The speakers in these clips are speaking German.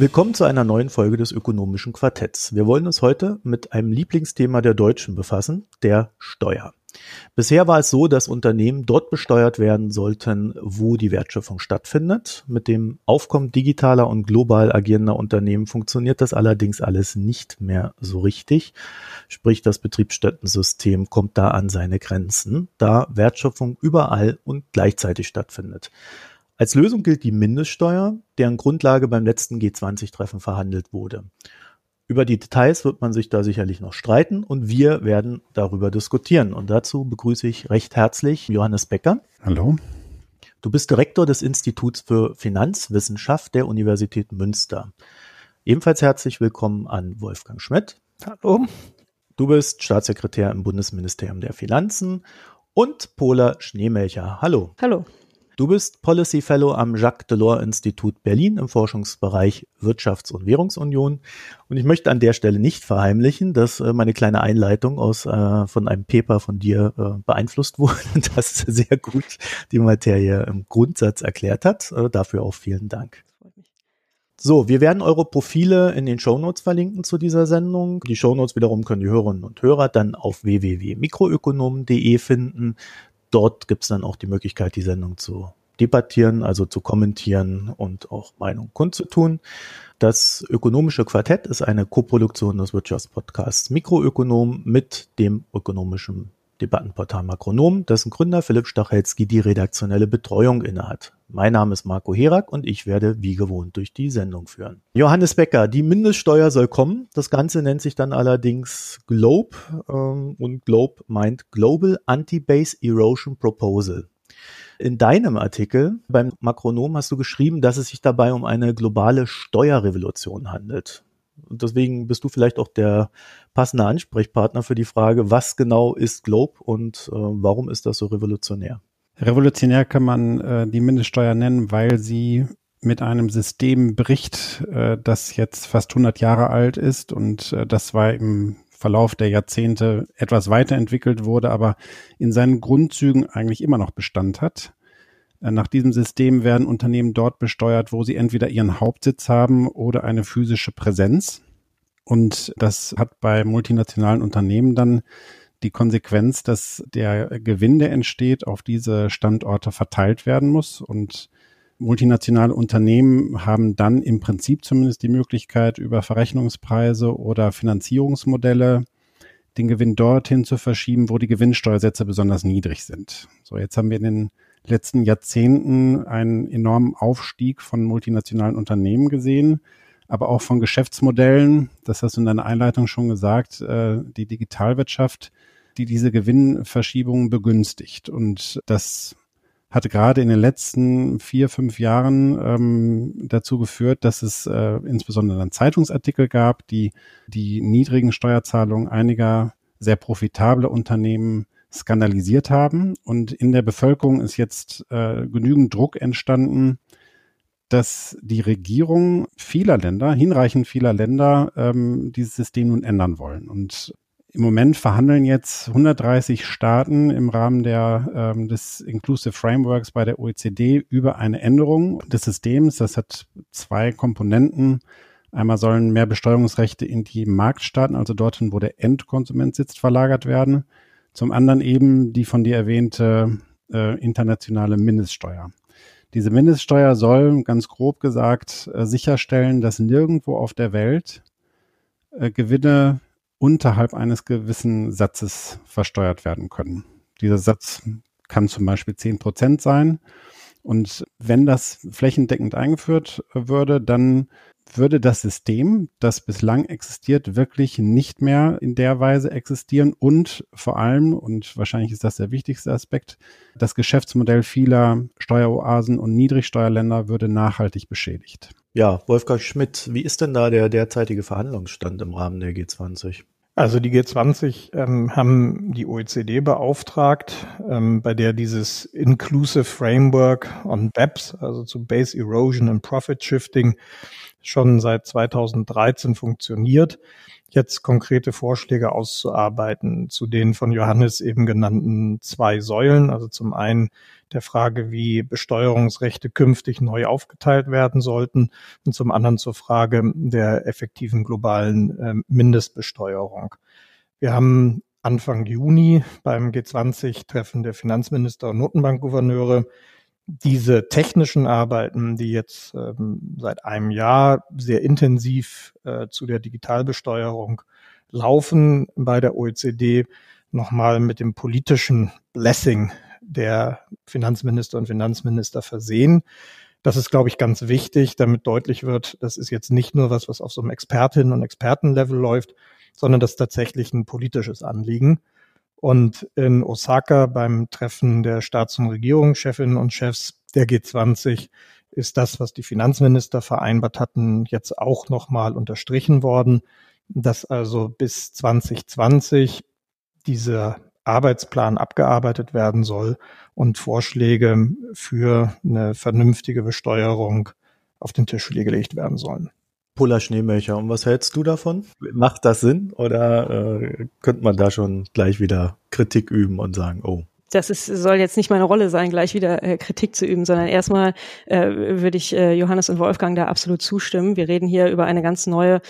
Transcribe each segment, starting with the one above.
Willkommen zu einer neuen Folge des ökonomischen Quartetts. Wir wollen uns heute mit einem Lieblingsthema der Deutschen befassen, der Steuer. Bisher war es so, dass Unternehmen dort besteuert werden sollten, wo die Wertschöpfung stattfindet. Mit dem Aufkommen digitaler und global agierender Unternehmen funktioniert das allerdings alles nicht mehr so richtig. Sprich, das Betriebsstättensystem kommt da an seine Grenzen, da Wertschöpfung überall und gleichzeitig stattfindet. Als Lösung gilt die Mindeststeuer, deren Grundlage beim letzten G20-Treffen verhandelt wurde. Über die Details wird man sich da sicherlich noch streiten und wir werden darüber diskutieren. Und dazu begrüße ich recht herzlich Johannes Becker. Hallo. Du bist Direktor des Instituts für Finanzwissenschaft der Universität Münster. Ebenfalls herzlich willkommen an Wolfgang Schmidt. Hallo. Du bist Staatssekretär im Bundesministerium der Finanzen und Pola Schneemelcher. Hallo. Hallo. Du bist Policy Fellow am Jacques Delors Institut Berlin im Forschungsbereich Wirtschafts- und Währungsunion. Und ich möchte an der Stelle nicht verheimlichen, dass äh, meine kleine Einleitung aus äh, von einem Paper von dir äh, beeinflusst wurde, das sehr gut die Materie im Grundsatz erklärt hat. Äh, dafür auch vielen Dank. So, wir werden eure Profile in den Shownotes verlinken zu dieser Sendung. Die Shownotes wiederum können die Hörerinnen und Hörer dann auf www.mikroökonomen.de finden. Dort gibt es dann auch die Möglichkeit, die Sendung zu debattieren, also zu kommentieren und auch Meinung kundzutun. Das ökonomische Quartett ist eine Koproduktion des Wirtschaftspodcasts Mikroökonom mit dem ökonomischen Debattenportal Makronom, dessen Gründer Philipp Stachelski die redaktionelle Betreuung innehat. Mein Name ist Marco Herak und ich werde wie gewohnt durch die Sendung führen. Johannes Becker, die Mindeststeuer soll kommen. Das Ganze nennt sich dann allerdings GLOBE ähm, und GLOBE meint Global Anti-Base Erosion Proposal. In deinem Artikel beim Makronom hast du geschrieben, dass es sich dabei um eine globale Steuerrevolution handelt. Und deswegen bist du vielleicht auch der passende Ansprechpartner für die Frage, was genau ist Globe und äh, warum ist das so revolutionär? Revolutionär kann man äh, die Mindeststeuer nennen, weil sie mit einem System bricht, äh, das jetzt fast 100 Jahre alt ist und äh, das war im Verlauf der Jahrzehnte etwas weiterentwickelt wurde, aber in seinen Grundzügen eigentlich immer noch Bestand hat. Nach diesem System werden Unternehmen dort besteuert, wo sie entweder ihren Hauptsitz haben oder eine physische Präsenz. Und das hat bei multinationalen Unternehmen dann die Konsequenz, dass der Gewinn, der entsteht, auf diese Standorte verteilt werden muss. Und multinationale Unternehmen haben dann im Prinzip zumindest die Möglichkeit, über Verrechnungspreise oder Finanzierungsmodelle den Gewinn dorthin zu verschieben, wo die Gewinnsteuersätze besonders niedrig sind. So, jetzt haben wir in den letzten Jahrzehnten einen enormen Aufstieg von multinationalen Unternehmen gesehen, aber auch von Geschäftsmodellen. Das hast du in deiner Einleitung schon gesagt, äh, die Digitalwirtschaft, die diese Gewinnverschiebungen begünstigt. Und das hat gerade in den letzten vier, fünf Jahren ähm, dazu geführt, dass es äh, insbesondere dann Zeitungsartikel gab, die die niedrigen Steuerzahlungen einiger sehr profitable Unternehmen skandalisiert haben. Und in der Bevölkerung ist jetzt äh, genügend Druck entstanden, dass die Regierung vieler Länder, hinreichend vieler Länder, ähm, dieses System nun ändern wollen. Und im Moment verhandeln jetzt 130 Staaten im Rahmen der, ähm, des Inclusive Frameworks bei der OECD über eine Änderung des Systems. Das hat zwei Komponenten. Einmal sollen mehr Besteuerungsrechte in die Marktstaaten, also dorthin, wo der Endkonsument sitzt, verlagert werden. Zum anderen eben die von dir erwähnte äh, internationale Mindeststeuer. Diese Mindeststeuer soll, ganz grob gesagt, äh, sicherstellen, dass nirgendwo auf der Welt äh, Gewinne unterhalb eines gewissen Satzes versteuert werden können. Dieser Satz kann zum Beispiel zehn Prozent sein. Und wenn das flächendeckend eingeführt würde, dann würde das System, das bislang existiert, wirklich nicht mehr in der Weise existieren und vor allem, und wahrscheinlich ist das der wichtigste Aspekt, das Geschäftsmodell vieler Steueroasen und Niedrigsteuerländer würde nachhaltig beschädigt. Ja, Wolfgang Schmidt, wie ist denn da der derzeitige Verhandlungsstand im Rahmen der G20? Also die G20 ähm, haben die OECD beauftragt, ähm, bei der dieses Inclusive Framework on BEPS, also zu Base Erosion and Profit Shifting, schon seit 2013 funktioniert, jetzt konkrete Vorschläge auszuarbeiten zu den von Johannes eben genannten zwei Säulen. Also zum einen der Frage, wie Besteuerungsrechte künftig neu aufgeteilt werden sollten und zum anderen zur Frage der effektiven globalen äh, Mindestbesteuerung. Wir haben Anfang Juni beim G20-Treffen der Finanzminister und Notenbankgouverneure diese technischen Arbeiten, die jetzt ähm, seit einem Jahr sehr intensiv äh, zu der Digitalbesteuerung laufen bei der OECD, nochmal mit dem politischen Blessing der Finanzminister und Finanzminister versehen. Das ist, glaube ich, ganz wichtig, damit deutlich wird, das ist jetzt nicht nur was, was auf so einem Expertinnen- und Expertenlevel läuft, sondern das ist tatsächlich ein politisches Anliegen. Und in Osaka beim Treffen der Staats- und Regierungschefinnen und Chefs der G20 ist das, was die Finanzminister vereinbart hatten, jetzt auch nochmal unterstrichen worden, dass also bis 2020 dieser Arbeitsplan abgearbeitet werden soll und Vorschläge für eine vernünftige Besteuerung auf den Tisch gelegt werden sollen. Puller Schneemelcher. Und was hältst du davon? Macht das Sinn oder äh, könnte man da schon gleich wieder Kritik üben und sagen, oh, das ist, soll jetzt nicht meine Rolle sein, gleich wieder äh, Kritik zu üben, sondern erstmal äh, würde ich äh, Johannes und Wolfgang da absolut zustimmen. Wir reden hier über eine ganz neue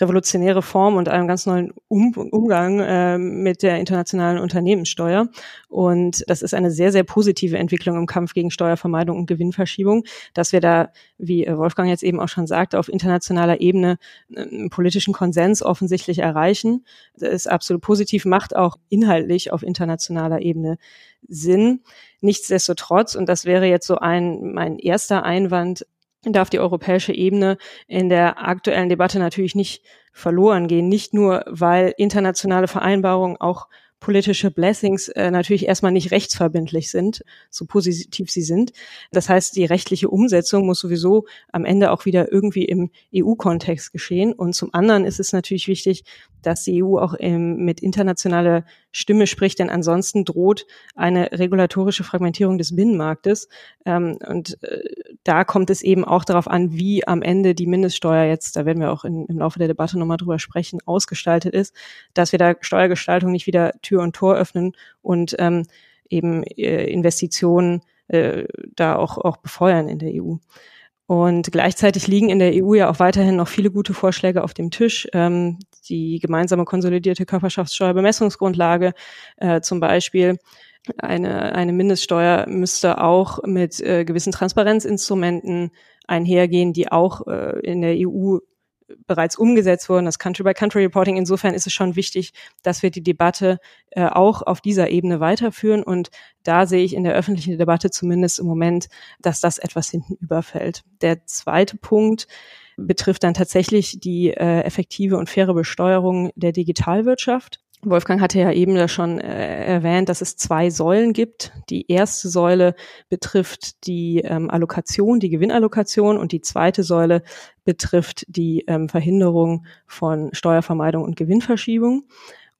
revolutionäre Form und einen ganz neuen um Umgang äh, mit der internationalen Unternehmenssteuer. Und das ist eine sehr, sehr positive Entwicklung im Kampf gegen Steuervermeidung und Gewinnverschiebung, dass wir da, wie äh, Wolfgang jetzt eben auch schon sagte, auf internationaler Ebene äh, einen politischen Konsens offensichtlich erreichen. Das ist absolut positiv, macht auch inhaltlich auf internationaler Ebene Sinn. Nichtsdestotrotz, und das wäre jetzt so ein, mein erster Einwand, darf die europäische Ebene in der aktuellen Debatte natürlich nicht verloren gehen. Nicht nur, weil internationale Vereinbarungen auch politische Blessings äh, natürlich erstmal nicht rechtsverbindlich sind, so positiv sie sind. Das heißt, die rechtliche Umsetzung muss sowieso am Ende auch wieder irgendwie im EU-Kontext geschehen. Und zum anderen ist es natürlich wichtig, dass die EU auch im, mit internationaler Stimme spricht, denn ansonsten droht eine regulatorische Fragmentierung des Binnenmarktes. Ähm, und äh, da kommt es eben auch darauf an, wie am Ende die Mindeststeuer jetzt, da werden wir auch in, im Laufe der Debatte nochmal drüber sprechen, ausgestaltet ist, dass wir da Steuergestaltung nicht wieder Tür und Tor öffnen und ähm, eben äh, Investitionen äh, da auch, auch befeuern in der EU. Und gleichzeitig liegen in der EU ja auch weiterhin noch viele gute Vorschläge auf dem Tisch. Ähm, die gemeinsame konsolidierte Körperschaftssteuerbemessungsgrundlage äh, zum Beispiel. Eine, eine Mindeststeuer müsste auch mit äh, gewissen Transparenzinstrumenten einhergehen, die auch äh, in der EU bereits umgesetzt wurden, das Country-by-Country-Reporting. Insofern ist es schon wichtig, dass wir die Debatte äh, auch auf dieser Ebene weiterführen. Und da sehe ich in der öffentlichen Debatte zumindest im Moment, dass das etwas hinten überfällt. Der zweite Punkt betrifft dann tatsächlich die äh, effektive und faire Besteuerung der Digitalwirtschaft. Wolfgang hatte ja eben da schon äh, erwähnt, dass es zwei Säulen gibt. Die erste Säule betrifft die ähm, Allokation, die Gewinnallokation und die zweite Säule betrifft die ähm, Verhinderung von Steuervermeidung und Gewinnverschiebung.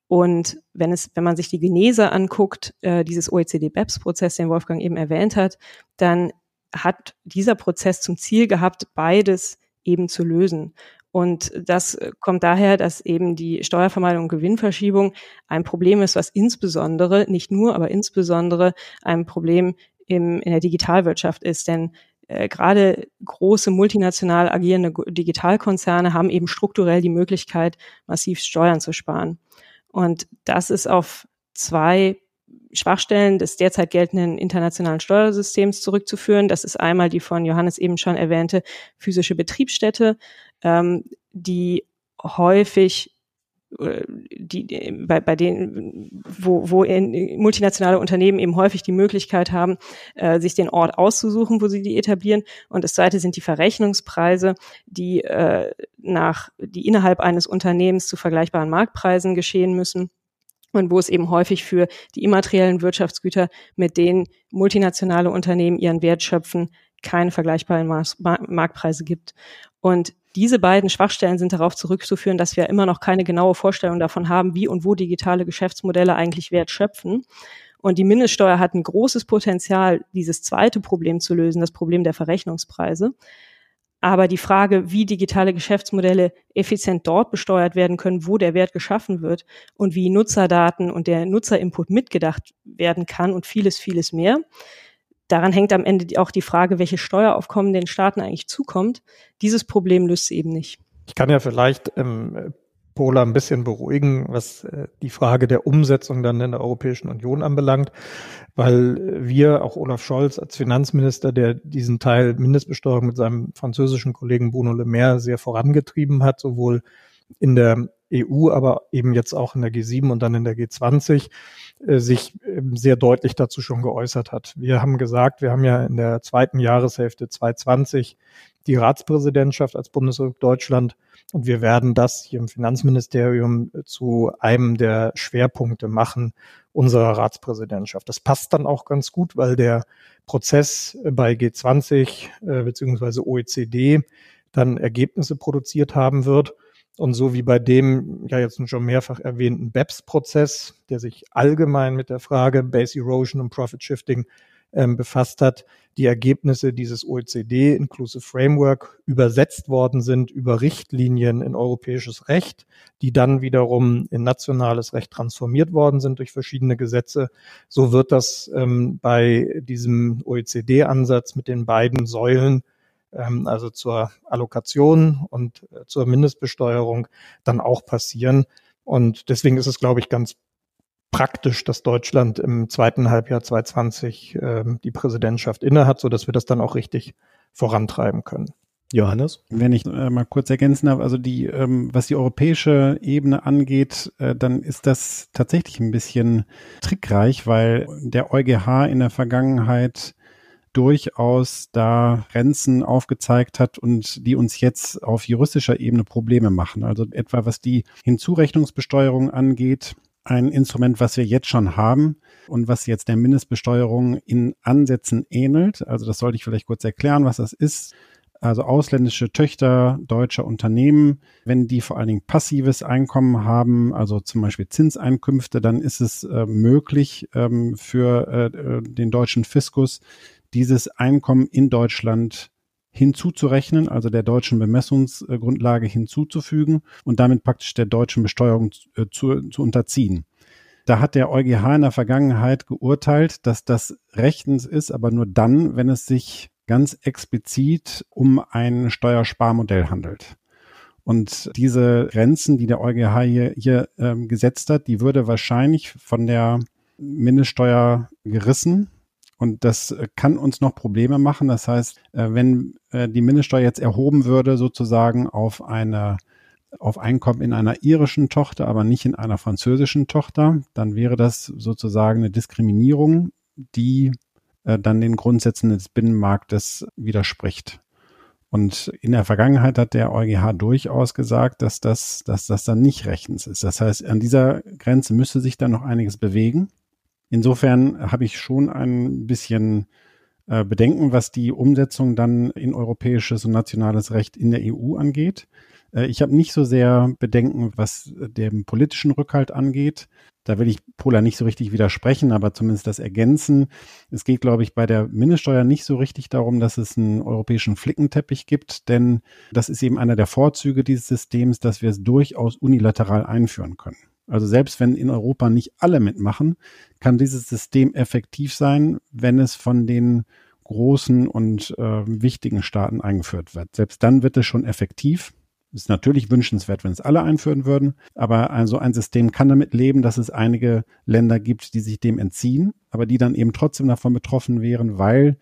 Und wenn es, wenn man sich die Genese anguckt, äh, dieses OECD-BEPS-Prozess, den Wolfgang eben erwähnt hat, dann hat dieser Prozess zum Ziel gehabt, beides eben zu lösen. Und das äh, kommt daher, dass eben die Steuervermeidung und Gewinnverschiebung ein Problem ist, was insbesondere, nicht nur, aber insbesondere ein Problem im, in der Digitalwirtschaft ist. Denn äh, gerade große multinational agierende Digitalkonzerne haben eben strukturell die Möglichkeit, massiv Steuern zu sparen. Und das ist auf zwei Schwachstellen des derzeit geltenden internationalen Steuersystems zurückzuführen. Das ist einmal die von Johannes eben schon erwähnte physische Betriebsstätte, ähm, die häufig äh, die, bei, bei denen, wo, wo in, multinationale Unternehmen eben häufig die Möglichkeit haben, äh, sich den Ort auszusuchen, wo sie die etablieren. Und das zweite sind die Verrechnungspreise, die äh, nach, die innerhalb eines Unternehmens zu vergleichbaren Marktpreisen geschehen müssen und wo es eben häufig für die immateriellen Wirtschaftsgüter, mit denen multinationale Unternehmen ihren Wert schöpfen, keine vergleichbaren Marktpreise gibt. Und diese beiden Schwachstellen sind darauf zurückzuführen, dass wir immer noch keine genaue Vorstellung davon haben, wie und wo digitale Geschäftsmodelle eigentlich Wert schöpfen. Und die Mindeststeuer hat ein großes Potenzial, dieses zweite Problem zu lösen, das Problem der Verrechnungspreise. Aber die Frage, wie digitale Geschäftsmodelle effizient dort besteuert werden können, wo der Wert geschaffen wird und wie Nutzerdaten und der Nutzerinput mitgedacht werden kann und vieles, vieles mehr, daran hängt am Ende auch die Frage, welche Steueraufkommen den Staaten eigentlich zukommt. Dieses Problem löst sie eben nicht. Ich kann ja vielleicht ähm, Pola ein bisschen beruhigen, was äh, die Frage der Umsetzung dann in der Europäischen Union anbelangt, weil wir, auch Olaf Scholz als Finanzminister, der diesen Teil Mindestbesteuerung mit seinem französischen Kollegen Bruno Le Maire sehr vorangetrieben hat, sowohl in der EU, aber eben jetzt auch in der G7 und dann in der G20 äh, sich äh, sehr deutlich dazu schon geäußert hat. Wir haben gesagt, wir haben ja in der zweiten Jahreshälfte 2020 die Ratspräsidentschaft als Bundesrepublik Deutschland und wir werden das hier im Finanzministerium zu einem der Schwerpunkte machen unserer Ratspräsidentschaft. Das passt dann auch ganz gut, weil der Prozess bei G20 äh, bzw. OECD dann Ergebnisse produziert haben wird. Und so wie bei dem ja jetzt schon mehrfach erwähnten BEPS-Prozess, der sich allgemein mit der Frage Base Erosion und Profit Shifting ähm, befasst hat, die Ergebnisse dieses OECD Inclusive Framework übersetzt worden sind über Richtlinien in europäisches Recht, die dann wiederum in nationales Recht transformiert worden sind durch verschiedene Gesetze. So wird das ähm, bei diesem OECD-Ansatz mit den beiden Säulen ähm, also zur Allokation und äh, zur Mindestbesteuerung dann auch passieren. Und deswegen ist es, glaube ich, ganz praktisch, dass Deutschland im zweiten Halbjahr 2020 äh, die Präsidentschaft innehat, so dass wir das dann auch richtig vorantreiben können. Johannes? Wenn ich äh, mal kurz ergänzen darf, also die, ähm, was die europäische Ebene angeht, äh, dann ist das tatsächlich ein bisschen trickreich, weil der EuGH in der Vergangenheit durchaus da Grenzen aufgezeigt hat und die uns jetzt auf juristischer Ebene Probleme machen. Also etwa was die Hinzurechnungsbesteuerung angeht, ein Instrument, was wir jetzt schon haben und was jetzt der Mindestbesteuerung in Ansätzen ähnelt. Also das sollte ich vielleicht kurz erklären, was das ist. Also ausländische Töchter deutscher Unternehmen, wenn die vor allen Dingen passives Einkommen haben, also zum Beispiel Zinseinkünfte, dann ist es äh, möglich ähm, für äh, äh den deutschen Fiskus, dieses Einkommen in Deutschland hinzuzurechnen, also der deutschen Bemessungsgrundlage hinzuzufügen und damit praktisch der deutschen Besteuerung äh, zu, zu unterziehen. Da hat der EuGH in der Vergangenheit geurteilt, dass das rechtens ist, aber nur dann, wenn es sich ganz explizit um ein Steuersparmodell handelt. Und diese Grenzen, die der EuGH hier, hier ähm, gesetzt hat, die würde wahrscheinlich von der Mindeststeuer gerissen, und das äh, kann uns noch Probleme machen. Das heißt, äh, wenn äh, die Mindeststeuer jetzt erhoben würde, sozusagen auf eine auf Einkommen in einer irischen Tochter, aber nicht in einer französischen Tochter, dann wäre das sozusagen eine Diskriminierung, die dann den Grundsätzen des Binnenmarktes widerspricht. Und in der Vergangenheit hat der EuGH durchaus gesagt, dass das, dass das dann nicht rechtens ist. Das heißt, an dieser Grenze müsste sich dann noch einiges bewegen. Insofern habe ich schon ein bisschen äh, Bedenken, was die Umsetzung dann in europäisches und nationales Recht in der EU angeht. Äh, ich habe nicht so sehr Bedenken, was den politischen Rückhalt angeht. Da will ich Pola nicht so richtig widersprechen, aber zumindest das ergänzen. Es geht, glaube ich, bei der Mindeststeuer nicht so richtig darum, dass es einen europäischen Flickenteppich gibt, denn das ist eben einer der Vorzüge dieses Systems, dass wir es durchaus unilateral einführen können. Also selbst wenn in Europa nicht alle mitmachen, kann dieses System effektiv sein, wenn es von den großen und äh, wichtigen Staaten eingeführt wird. Selbst dann wird es schon effektiv. Ist natürlich wünschenswert, wenn es alle einführen würden, aber also ein System kann damit leben, dass es einige Länder gibt, die sich dem entziehen, aber die dann eben trotzdem davon betroffen wären, weil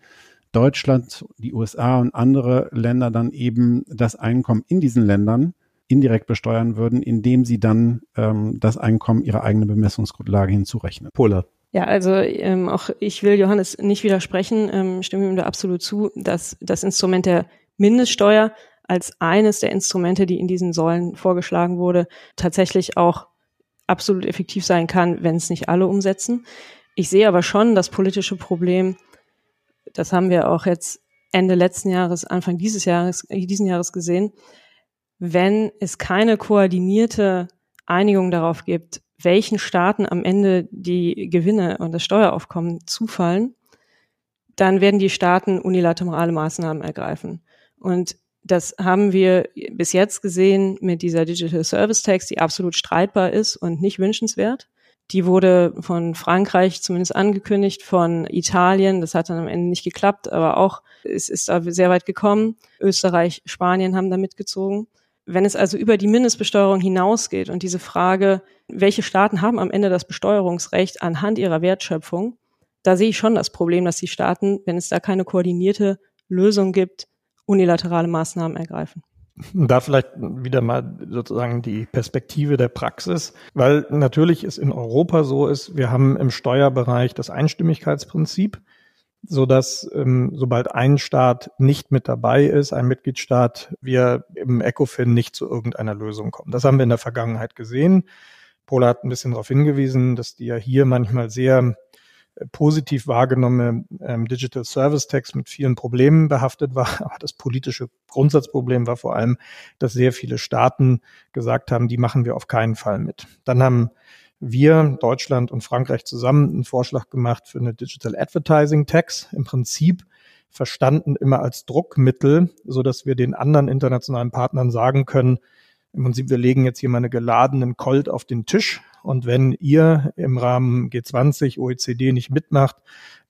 Deutschland, die USA und andere Länder dann eben das Einkommen in diesen Ländern indirekt besteuern würden, indem sie dann ähm, das Einkommen ihrer eigenen Bemessungsgrundlage hinzurechnen. Pola. Ja, also ähm, auch ich will Johannes nicht widersprechen, ähm, stimme ihm da absolut zu, dass das Instrument der Mindeststeuer als eines der Instrumente, die in diesen Säulen vorgeschlagen wurde, tatsächlich auch absolut effektiv sein kann, wenn es nicht alle umsetzen. Ich sehe aber schon das politische Problem, das haben wir auch jetzt Ende letzten Jahres, Anfang dieses Jahres, diesen Jahres gesehen, wenn es keine koordinierte Einigung darauf gibt, welchen Staaten am Ende die Gewinne und das Steueraufkommen zufallen, dann werden die Staaten unilaterale Maßnahmen ergreifen. Und Das haben wir bis jetzt gesehen mit dieser Digital Service Tax, die absolut streitbar ist und nicht wünschenswert. Die wurde von Frankreich zumindest angekündigt, von Italien. Das hat dann am Ende nicht geklappt, aber auch es ist sehr weit gekommen. Österreich, Spanien haben da mitgezogen. Wenn es also über die Mindestbesteuerung hinausgeht und diese Frage, welche Staaten haben am Ende das Besteuerungsrecht anhand ihrer Wertschöpfung, da sehe ich schon das Problem, dass die Staaten, wenn es da keine koordinierte Lösung gibt, unilaterale Maßnahmen ergreifen. Da vielleicht wieder mal sozusagen die Perspektive der Praxis, weil natürlich es in Europa so ist, wir haben im Steuerbereich das Einstimmigkeitsprinzip, so dass ähm, sobald ein Staat nicht mit dabei ist, ein Mitgliedstaat, wir im ECOFIN nicht zu irgendeiner Lösung kommen. Das haben wir in der Vergangenheit gesehen. Pola hat ein bisschen darauf hingewiesen, dass die ja hier manchmal sehr positiv wahrgenommene ähm, Digital Service Tax mit vielen Problemen behaftet war. Aber das politische Grundsatzproblem war vor allem, dass sehr viele Staaten gesagt haben, die machen wir auf keinen Fall mit. Dann haben wir, Deutschland und Frankreich zusammen, einen Vorschlag gemacht für eine Digital Advertising Tax. Im Prinzip verstanden immer als Druckmittel, so dass wir den anderen internationalen Partnern sagen können, im Prinzip, wir legen jetzt hier mal eine geladenen Colt auf den Tisch und wenn ihr im Rahmen G20, OECD nicht mitmacht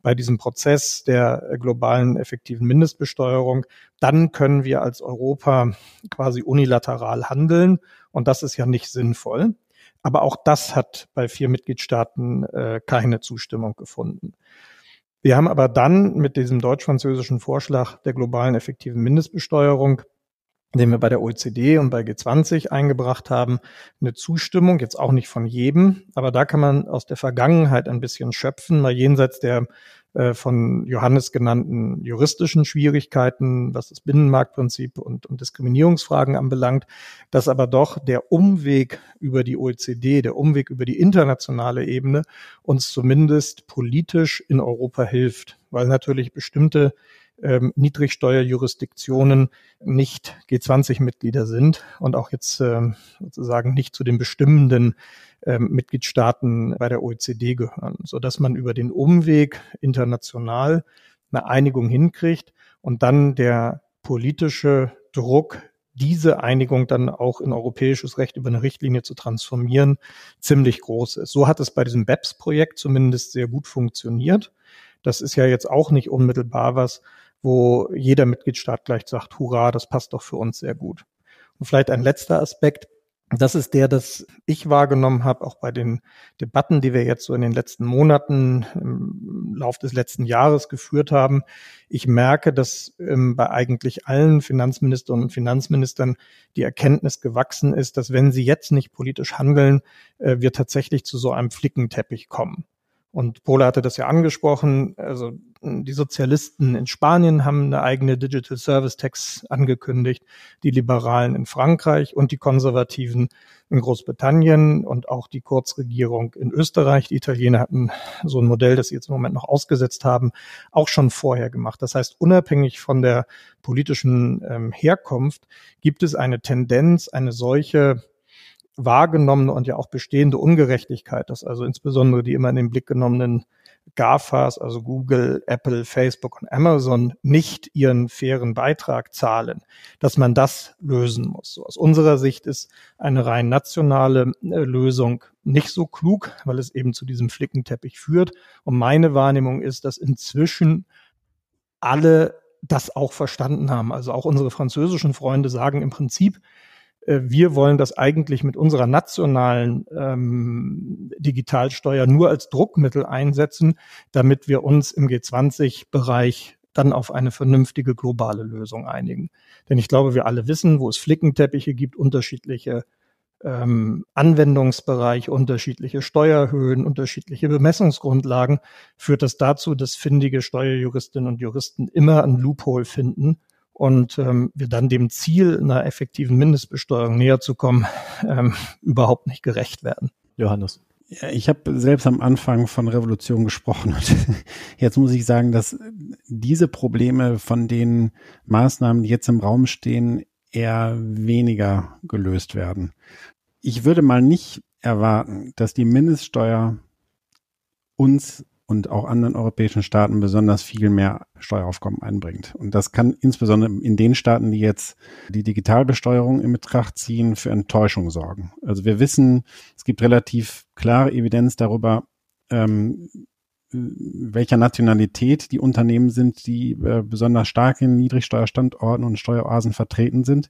bei diesem Prozess der globalen effektiven Mindestbesteuerung, dann können wir als Europa quasi unilateral handeln. Und das ist ja nicht sinnvoll. Aber auch das hat bei vier Mitgliedstaaten äh, keine Zustimmung gefunden. Wir haben aber dann mit diesem deutsch-französischen Vorschlag der globalen effektiven Mindestbesteuerung den wir bei der OECD und bei G20 eingebracht haben, eine Zustimmung, jetzt auch nicht von jedem, aber da kann man aus der Vergangenheit ein bisschen schöpfen, mal jenseits der von Johannes genannten juristischen Schwierigkeiten, was das Binnenmarktprinzip und, und Diskriminierungsfragen anbelangt, dass aber doch der Umweg über die OECD, der Umweg über die internationale Ebene uns zumindest politisch in Europa hilft, weil natürlich bestimmte ähm, Niedrigsteuerjurisdiktionen nicht G20-Mitglieder sind und auch jetzt ähm, sozusagen nicht zu den bestimmenden ähm, Mitgliedstaaten bei der OECD gehören, so dass man über den Umweg international eine Einigung hinkriegt und dann der politische Druck diese Einigung dann auch in europäisches Recht über eine Richtlinie zu transformieren, ziemlich groß ist. So hat es bei diesem BEPS-Projekt zumindest sehr gut funktioniert. Das ist ja jetzt auch nicht unmittelbar was, wo jeder Mitgliedstaat gleich sagt, hurra, das passt doch für uns sehr gut. Und vielleicht ein letzter Aspekt, das ist der, dass ich wahrgenommen habe, auch bei den Debatten, die wir jetzt so in den letzten Monaten im Lauf des letzten Jahres geführt haben. Ich merke, dass ähm, bei eigentlich allen Finanzministerinnen und Finanzministern die Erkenntnis gewachsen ist, dass wenn sie jetzt nicht politisch handeln, äh, wir tatsächlich zu so einem Flickenteppich kommen. Und Pola hatte das ja angesprochen. Also die Sozialisten in Spanien haben eine eigene Digital Service Tax angekündigt, die Liberalen in Frankreich und die Konservativen in Großbritannien und auch die Kurzregierung in Österreich. Die Italiener hatten so ein Modell, das sie jetzt im Moment noch ausgesetzt haben, auch schon vorher gemacht. Das heißt, unabhängig von der politischen ähm, Herkunft gibt es eine Tendenz, eine solche wahrgenommene und ja auch bestehende Ungerechtigkeit, dass also insbesondere die immer in den Blick genommenen GAFAs, also Google, Apple, Facebook und Amazon, nicht ihren fairen Beitrag zahlen, dass man das lösen muss. So aus unserer Sicht ist eine rein nationale äh, Lösung nicht so klug, weil es eben zu diesem Flickenteppich führt. Und meine Wahrnehmung ist, dass inzwischen alle das auch verstanden haben. Also auch unsere französischen Freunde sagen im Prinzip, wir wollen das eigentlich mit unserer nationalen ähm, Digitalsteuer nur als Druckmittel einsetzen, damit wir uns im G20-Bereich dann auf eine vernünftige globale Lösung einigen. Denn ich glaube, wir alle wissen, wo es Flickenteppiche gibt, unterschiedliche ähm, Anwendungsbereiche, unterschiedliche Steuerhöhen, unterschiedliche Bemessungsgrundlagen, führt das dazu, dass findige Steuerjuristinnen und Juristen immer ein Loophole finden und ähm, wir dann dem Ziel einer effektiven Mindestbesteuerung näher zu kommen, ähm, überhaupt nicht gerecht werden. Johannes. Ja, ich habe selbst am Anfang von Revolution gesprochen und jetzt muss ich sagen, dass diese Probleme von den Maßnahmen, die jetzt im Raum stehen, eher weniger gelöst werden. Ich würde mal nicht erwarten, dass die Mindeststeuer uns und auch anderen europäischen Staaten besonders viel mehr Steueraufkommen einbringt. Und das kann insbesondere in den Staaten, die jetzt die Digitalbesteuerung in Betracht ziehen, für Enttäuschung sorgen. Also wir wissen, es gibt relativ klare Evidenz darüber, ähm, welcher Nationalität die Unternehmen sind, die äh, besonders stark in Niedrigsteuerstandorten und Steueroasen vertreten sind.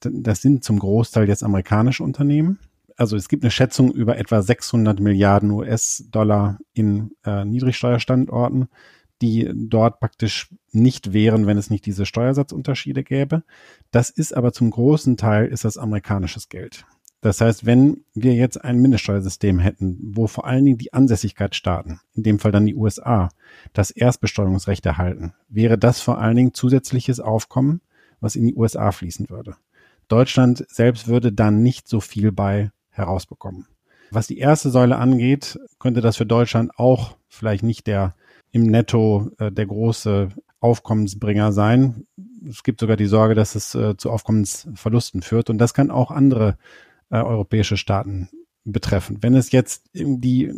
Das sind zum Großteil jetzt amerikanische Unternehmen also es gibt eine Schätzung über etwa 600 Milliarden US-Dollar in äh, Niedrigsteuerstandorten, die dort praktisch nicht wären, wenn es nicht diese Steuersatzunterschiede gäbe. Das ist aber zum großen Teil ist das amerikanisches Geld. Das heißt, wenn wir jetzt ein Mindeststeuersystem hätten, wo vor allen Dingen die Ansässigkeitsstaaten, in dem Fall dann die USA, das Erstbesteuerungsrecht erhalten, wäre das vor allen Dingen zusätzliches Aufkommen, was in die USA fließen würde. Deutschland selbst würde dann nicht so viel bei herausbekommen. Was die erste Säule angeht, könnte das für Deutschland auch vielleicht nicht der im Netto äh, der große Aufkommensbringer sein. Es gibt sogar die Sorge, dass es äh, zu Aufkommensverlusten führt. Und das kann auch andere äh, europäische Staaten betreffen. Wenn es jetzt die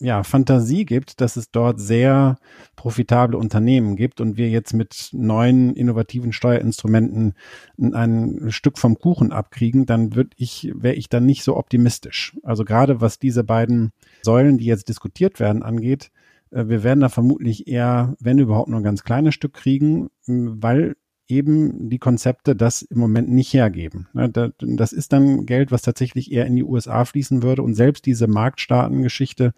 ja, Fantasie gibt, dass es dort sehr profitable Unternehmen gibt und wir jetzt mit neuen innovativen Steuerinstrumenten ein Stück vom Kuchen abkriegen, dann würde ich, wäre ich dann nicht so optimistisch. Also gerade was diese beiden Säulen, die jetzt diskutiert werden, angeht, äh, wir werden da vermutlich eher, wenn überhaupt, nur ein ganz kleines Stück kriegen, weil eben die Konzepte das im Moment nicht hergeben. Das ist dann Geld, was tatsächlich eher in die USA fließen würde und selbst diese Marktstaatengeschichte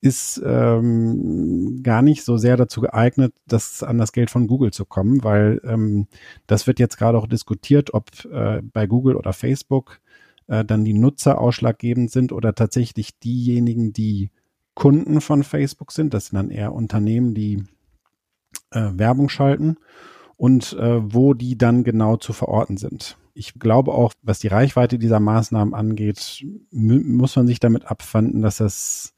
ist ähm, gar nicht so sehr dazu geeignet, das an das Geld von Google zu kommen, weil ähm, das wird jetzt gerade auch diskutiert, ob äh, bei Google oder Facebook äh, dann die Nutzer ausschlaggebend sind oder tatsächlich diejenigen, die Kunden von Facebook sind. Das sind dann eher Unternehmen, die äh, Werbung schalten und äh, wo die dann genau zu verorten sind. Ich glaube auch, was die Reichweite dieser Maßnahmen angeht, muss man sich damit abfinden, dass das,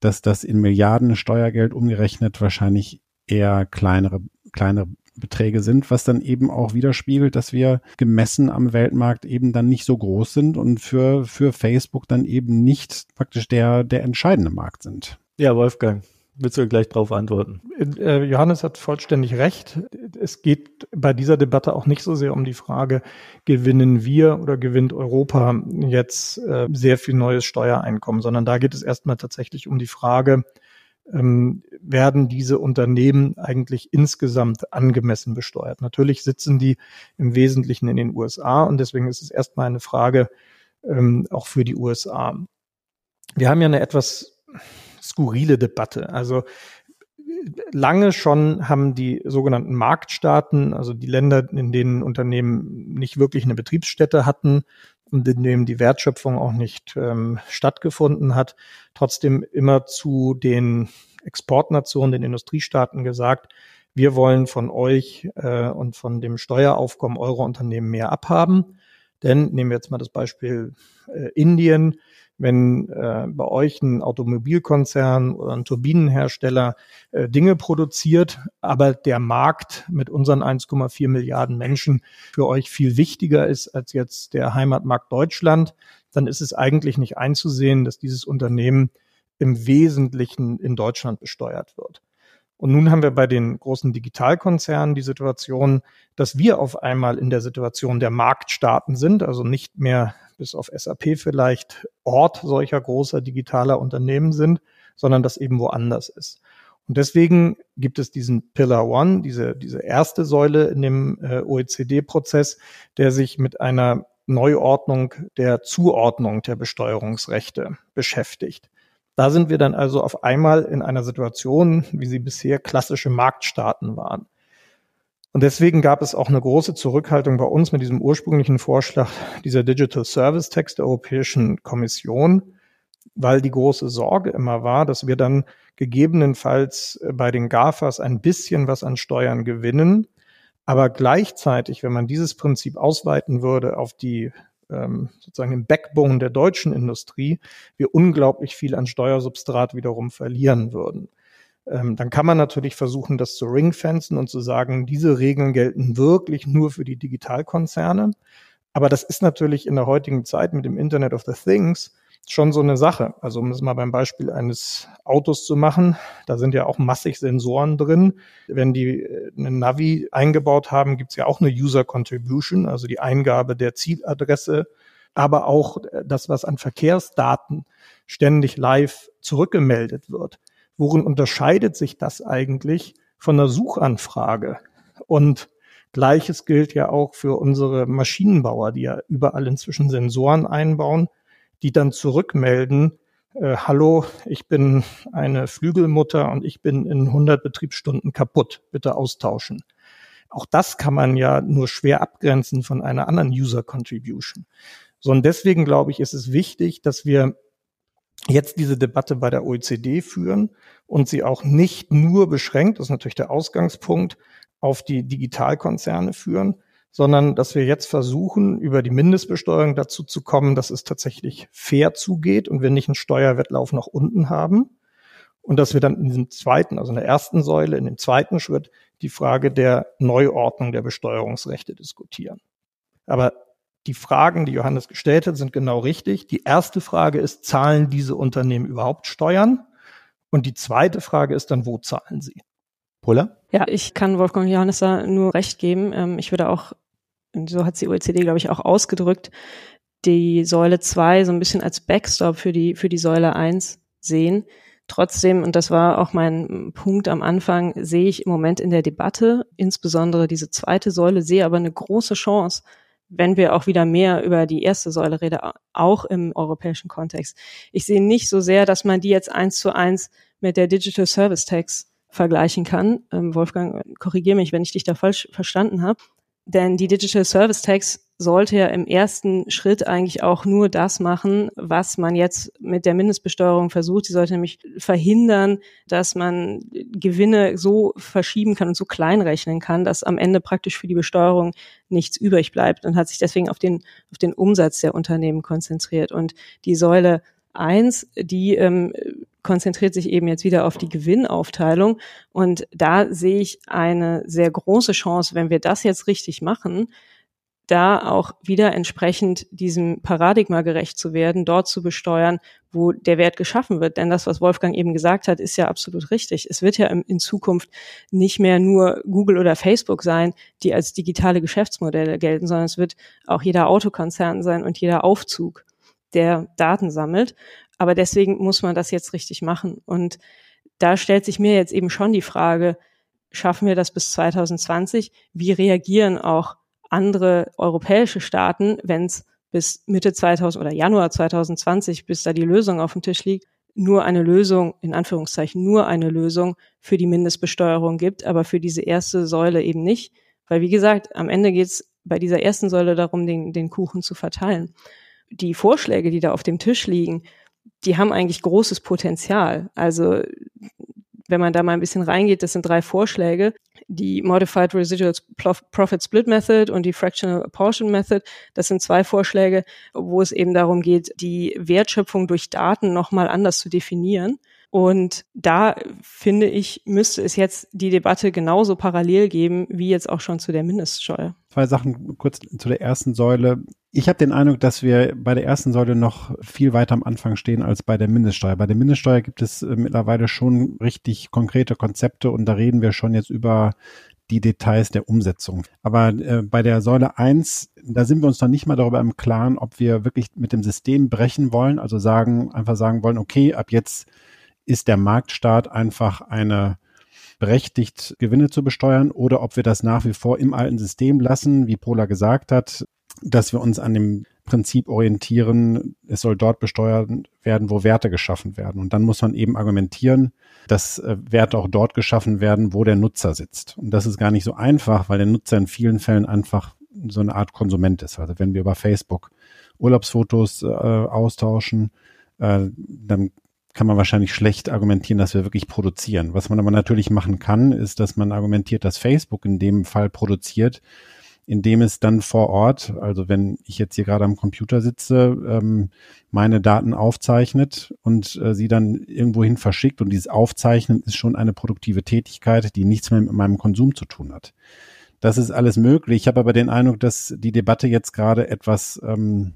dass das in Milliarden Steuergeld umgerechnet wahrscheinlich eher kleinere, kleinere Beträge sind, was dann eben auch widerspiegelt, dass wir gemessen am Weltmarkt eben dann nicht so groß sind und für, für Facebook dann eben nicht praktisch der, der entscheidende Markt sind. Ja, Wolfgang. Willst du gleich darauf antworten? Äh, Johannes hat vollständig recht. Es geht bei dieser Debatte auch nicht so sehr um die Frage, gewinnen wir oder gewinnt Europa jetzt äh, sehr viel neues Steuereinkommen, sondern da geht es erstmal tatsächlich um die Frage, ähm, werden diese Unternehmen eigentlich insgesamt angemessen besteuert? Natürlich sitzen die im Wesentlichen in den USA und deswegen ist es erstmal eine Frage ähm, auch für die USA. Wir haben ja eine etwas skurrile Debatte. Also lange schon haben die sogenannten Marktstaaten, also die Länder, in denen Unternehmen nicht wirklich eine Betriebsstätte hatten und in denen die Wertschöpfung auch nicht ähm, stattgefunden hat, trotzdem immer zu den Exportnationen, den Industriestaaten gesagt, wir wollen von euch äh, und von dem Steueraufkommen eurer Unternehmen mehr abhaben. Denn nehmen wir jetzt mal das Beispiel äh, Indien wenn äh, bei euch ein Automobilkonzern oder ein Turbinenhersteller äh, Dinge produziert, aber der Markt mit unseren 1,4 Milliarden Menschen für euch viel wichtiger ist als jetzt der Heimatmarkt Deutschland, dann ist es eigentlich nicht einzusehen, dass dieses Unternehmen im Wesentlichen in Deutschland besteuert wird. Und nun haben wir bei den großen Digitalkonzernen die Situation, dass wir auf einmal in der Situation der Marktstaaten sind, also nicht mehr bis auf SAP vielleicht Ort solcher großer digitaler Unternehmen sind, sondern das eben woanders ist. Und deswegen gibt es diesen Pillar One, diese, diese erste Säule in dem äh, OECD-Prozess, der sich mit einer Neuordnung der Zuordnung der Besteuerungsrechte beschäftigt. Da sind wir dann also auf einmal in einer Situation, wie sie bisher klassische Marktstaaten waren. Und deswegen gab es auch eine große Zurückhaltung bei uns mit diesem ursprünglichen Vorschlag dieser Digital Service Text der Europäischen Kommission, weil die große Sorge immer war, dass wir dann gegebenenfalls äh, bei den GAFAs ein bisschen was an Steuern gewinnen, aber gleichzeitig, wenn man dieses Prinzip ausweiten würde auf die ähm, sozusagen im Backbone der deutschen Industrie, wir unglaublich viel an Steuersubstrat wiederum verlieren würden. Ähm, dann kann man natürlich versuchen, das zu ringfenzen und zu sagen, diese Regeln gelten wirklich nur für die Digitalkonzerne. Aber das ist natürlich in der heutigen Zeit mit dem Internet of the Things schon so eine Sache. Also um es mal beim Beispiel eines Autos zu machen, da sind ja auch massig Sensoren drin. Wenn die äh, eine Navi eingebaut haben, gibt es ja auch eine User Contribution, also die Eingabe der Zieladresse, aber auch das, was an Verkehrsdaten ständig live zurückgemeldet wird. Worin unterscheidet sich das eigentlich von einer Suchanfrage? Und Gleiches gilt ja auch für unsere Maschinenbauer, die ja überall inzwischen Sensoren einbauen, die dann zurückmelden, äh, hallo, ich bin eine Flügelmutter und ich bin in 100 Betriebsstunden kaputt, bitte austauschen. Auch das kann man ja nur schwer abgrenzen von einer anderen User Contribution. So, und deswegen glaube ich, ist es wichtig, dass wir jetzt diese Debatte bei der OECD führen und sie auch nicht nur beschränkt, das ist natürlich der Ausgangspunkt, auf die Digitalkonzerne führen, sondern dass wir jetzt versuchen, über die Mindestbesteuerung dazu zu kommen, dass es tatsächlich fair zugeht und wir nicht einen Steuerwettlauf nach unten haben. Und dass wir dann in dem zweiten, also in der ersten Säule, in dem zweiten Schritt die Frage der Neuordnung der Besteuerungsrechte diskutieren. Aber die Fragen, die Johannes gestellt hat, sind genau richtig. Die erste Frage ist, zahlen diese Unternehmen überhaupt Steuern? Und die zweite Frage ist dann, wo zahlen sie? Puller? Ja, ich kann Wolfgang Johannes da nur recht geben. Ähm, ich würde auch, so hat die OECD, glaube ich, auch ausgedrückt, die Säule 2 so ein bisschen als Backstop für die, für die Säule 1 sehen. Trotzdem, und das war auch mein Punkt am Anfang, sehe ich im Moment in der Debatte, insbesondere diese zweite Säule, sehe aber eine große Chance, wenn wir auch wieder mehr über die erste Säule reden, auch im europäischen Kontext. Ich sehe nicht so sehr, dass man die jetzt eins zu eins mit der Digital Service Tax vergleichen kann. Ähm, Wolfgang, korrigiere mich, wenn ich dich da falsch verstanden habe. Denn die Digital Service Tax sollte ja im ersten Schritt eigentlich auch nur das machen, was man jetzt mit der Mindestbesteuerung versucht. Sie sollte nämlich verhindern, dass man Gewinne so verschieben kann und so klein rechnen kann, dass am Ende praktisch für die Besteuerung nichts übrig bleibt und hat sich deswegen auf den, auf den Umsatz der Unternehmen konzentriert. Und die Säule eins, die ähm, konzentriert sich eben jetzt wieder auf die Gewinnaufteilung. Und da sehe ich eine sehr große Chance, wenn wir das jetzt richtig machen, da auch wieder entsprechend diesem Paradigma gerecht zu werden, dort zu besteuern, wo der Wert geschaffen wird. Denn das, was Wolfgang eben gesagt hat, ist ja absolut richtig. Es wird ja in Zukunft nicht mehr nur Google oder Facebook sein, die als digitale Geschäftsmodelle gelten, sondern es wird auch jeder Autokonzern sein und jeder Aufzug, der Daten sammelt. Aber deswegen muss man das jetzt richtig machen. Und da stellt sich mir jetzt eben schon die Frage, schaffen wir das bis 2020? Wie reagieren auch andere europäische Staaten, wenn es bis Mitte 2000 oder Januar 2020, bis da die Lösung auf dem Tisch liegt, nur eine Lösung, in Anführungszeichen nur eine Lösung für die Mindestbesteuerung gibt, aber für diese erste Säule eben nicht. Weil wie gesagt, am Ende geht es bei dieser ersten Säule darum, den, den Kuchen zu verteilen. Die Vorschläge, die da auf dem Tisch liegen, die haben eigentlich großes Potenzial. Also wenn man da mal ein bisschen reingeht, das sind drei Vorschläge. Die Modified Residual Profit Split Method und die Fractional Apportion Method. Das sind zwei Vorschläge, wo es eben darum geht, die Wertschöpfung durch Daten nochmal anders zu definieren. Und da finde ich, müsste es jetzt die Debatte genauso parallel geben, wie jetzt auch schon zu der Mindeststeuer. Zwei Sachen kurz zu der ersten Säule. Ich habe den Eindruck, dass wir bei der ersten Säule noch viel weiter am Anfang stehen als bei der Mindeststeuer. Bei der Mindeststeuer gibt es äh, mittlerweile schon richtig konkrete Konzepte und da reden wir schon jetzt über die Details der Umsetzung. Aber äh, bei der Säule eins, da sind wir uns noch nicht mal darüber im Klaren, ob wir wirklich mit dem System brechen wollen, also sagen, einfach sagen wollen, okay, ab jetzt ist der Marktstaat einfach eine berechtigt, Gewinne zu besteuern oder ob wir das nach wie vor im alten System lassen, wie Pola gesagt hat, dass wir uns an dem Prinzip orientieren, es soll dort besteuert werden, wo Werte geschaffen werden. Und dann muss man eben argumentieren, dass äh, Werte auch dort geschaffen werden, wo der Nutzer sitzt. Und das ist gar nicht so einfach, weil der Nutzer in vielen Fällen einfach so eine Art Konsument ist. Also wenn wir über Facebook Urlaubsfotos äh, austauschen, äh, dann kann man wahrscheinlich schlecht argumentieren, dass wir wirklich produzieren. Was man aber natürlich machen kann, ist, dass man argumentiert, dass Facebook in dem Fall produziert, indem es dann vor Ort, also wenn ich jetzt hier gerade am Computer sitze, ähm, meine Daten aufzeichnet und äh, sie dann irgendwohin verschickt. Und dieses Aufzeichnen ist schon eine produktive Tätigkeit, die nichts mehr mit meinem Konsum zu tun hat. Das ist alles möglich. Ich habe aber den Eindruck, dass die Debatte jetzt gerade etwas ähm,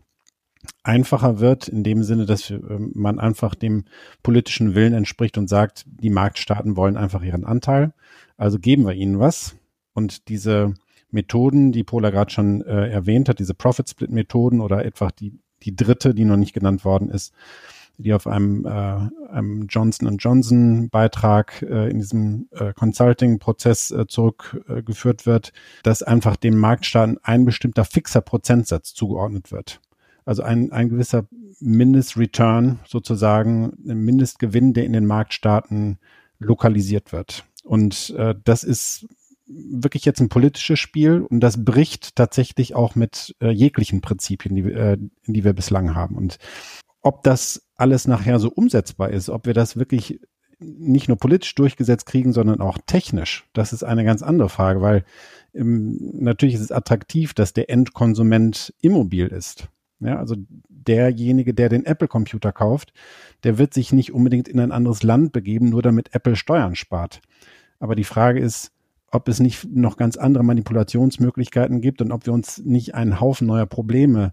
einfacher wird, in dem Sinne, dass ähm, man einfach dem politischen Willen entspricht und sagt, die Marktstaaten wollen einfach ihren Anteil. Also geben wir ihnen was. Und diese Methoden, die Pola gerade schon äh, erwähnt hat, diese Profit-Split-Methoden oder etwa die, die dritte, die noch nicht genannt worden ist, die auf einem, äh, einem Johnson Johnson Beitrag äh, in diesem äh, Consulting-Prozess äh, zurückgeführt wird, dass einfach dem Marktstaaten ein bestimmter fixer Prozentsatz zugeordnet wird. Also ein, ein gewisser Mindestreturn sozusagen, ein Mindestgewinn, der in den Marktstaaten lokalisiert wird. Und äh, das ist wirklich jetzt ein politisches Spiel und das bricht tatsächlich auch mit äh, jeglichen Prinzipien, die, äh, die wir bislang haben. Und ob das alles nachher so umsetzbar ist, ob wir das wirklich nicht nur politisch durchgesetzt kriegen, sondern auch technisch, das ist eine ganz andere Frage, weil ähm, natürlich ist es attraktiv, dass der Endkonsument immobil ist. Ja, also derjenige, der den Apple-Computer kauft, der wird sich nicht unbedingt in ein anderes Land begeben, nur damit Apple Steuern spart. Aber die Frage ist, ob es nicht noch ganz andere Manipulationsmöglichkeiten gibt und ob wir uns nicht einen Haufen neuer Probleme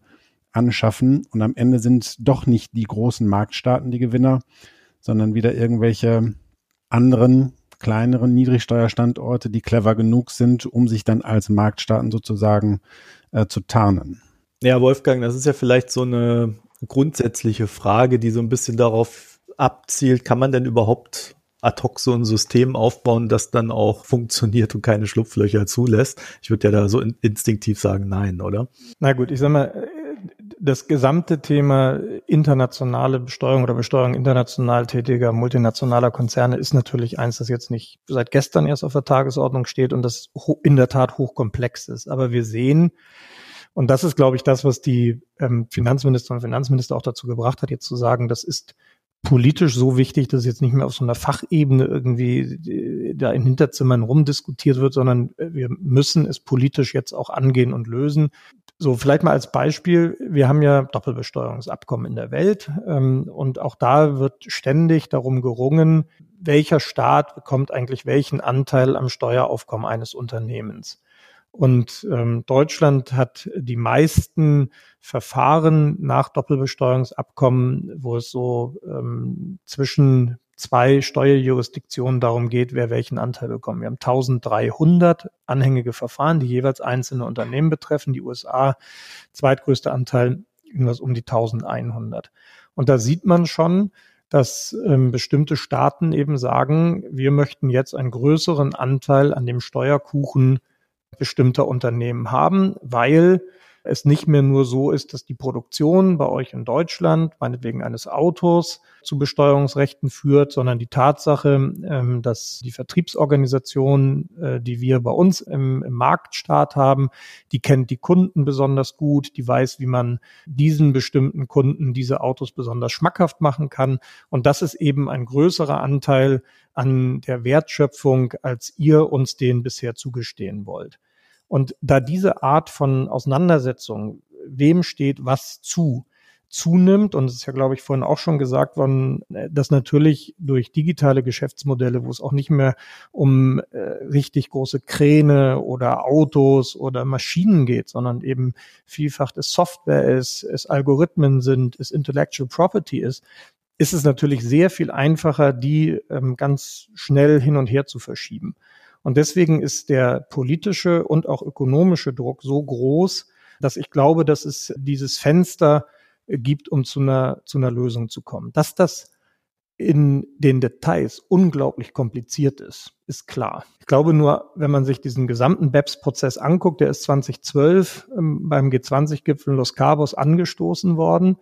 anschaffen und am Ende sind doch nicht die großen Marktstaaten die Gewinner, sondern wieder irgendwelche anderen kleineren Niedrigsteuerstandorte, die clever genug sind, um sich dann als Marktstaaten sozusagen äh, zu tarnen. Ja, Wolfgang, das ist ja vielleicht so eine grundsätzliche Frage, die so ein bisschen darauf abzielt, kann man denn überhaupt ad hoc so ein System aufbauen, das dann auch funktioniert und keine Schlupflöcher zulässt? Ich würde ja da so instinktiv sagen, nein, oder? Na gut, ich sag mal, das gesamte Thema internationale Besteuerung oder Besteuerung international tätiger multinationaler Konzerne ist natürlich eins, das jetzt nicht seit gestern erst auf der Tagesordnung steht und das in der Tat hochkomplex ist. Aber wir sehen, und das ist, glaube ich, das, was die ähm, Finanzminister und Finanzminister auch dazu gebracht hat, jetzt zu sagen, das ist politisch so wichtig, dass jetzt nicht mehr auf so einer Fachebene irgendwie äh, da in Hinterzimmern rumdiskutiert wird, sondern äh, wir müssen es politisch jetzt auch angehen und lösen. So, vielleicht mal als Beispiel, wir haben ja Doppelbesteuerungsabkommen in der Welt ähm, und auch da wird ständig darum gerungen, welcher Staat bekommt eigentlich welchen Anteil am Steueraufkommen eines Unternehmens. Und ähm, Deutschland hat die meisten Verfahren nach Doppelbesteuerungsabkommen, wo es so ähm, zwischen zwei Steuerjurisdiktionen darum geht, wer welchen Anteil bekommt. Wir haben 1300 anhängige Verfahren, die jeweils einzelne Unternehmen betreffen. Die USA, zweitgrößter Anteil, irgendwas um die 1100. Und da sieht man schon, dass ähm, bestimmte Staaten eben sagen, wir möchten jetzt einen größeren Anteil an dem Steuerkuchen bestimmter Unternehmen haben, weil es nicht mehr nur so ist, dass die Produktion bei euch in Deutschland, meinetwegen eines Autos, zu Besteuerungsrechten führt, sondern die Tatsache, ähm, dass die Vertriebsorganisation, äh, die wir bei uns im, im Marktstaat haben, die kennt die Kunden besonders gut, die weiß, wie man diesen bestimmten Kunden diese Autos besonders schmackhaft machen kann. Und das ist eben ein größerer Anteil an der Wertschöpfung, als ihr uns den bisher zugestehen wollt. Und da diese Art von Auseinandersetzung, wem steht was zu, zunimmt, und es ist ja, glaube ich, vorhin auch schon gesagt worden, äh, dass natürlich durch digitale Geschäftsmodelle, wo es auch nicht mehr um äh, richtig große Kräne oder Autos oder Maschinen geht, sondern eben vielfach es Software ist, es Algorithmen sind, es Intellectual Property ist, ist es natürlich sehr viel einfacher, die ähm, ganz schnell hin und her zu verschieben. Und deswegen ist der politische und auch ökonomische Druck so groß, dass ich glaube, dass es dieses Fenster gibt, um zu einer, zu einer Lösung zu kommen. Dass das in den Details unglaublich kompliziert ist, ist klar. Ich glaube nur, wenn man sich diesen gesamten BEPS-Prozess anguckt, der ist 2012 ähm, beim G20-Gipfel Los Cabos angestoßen worden.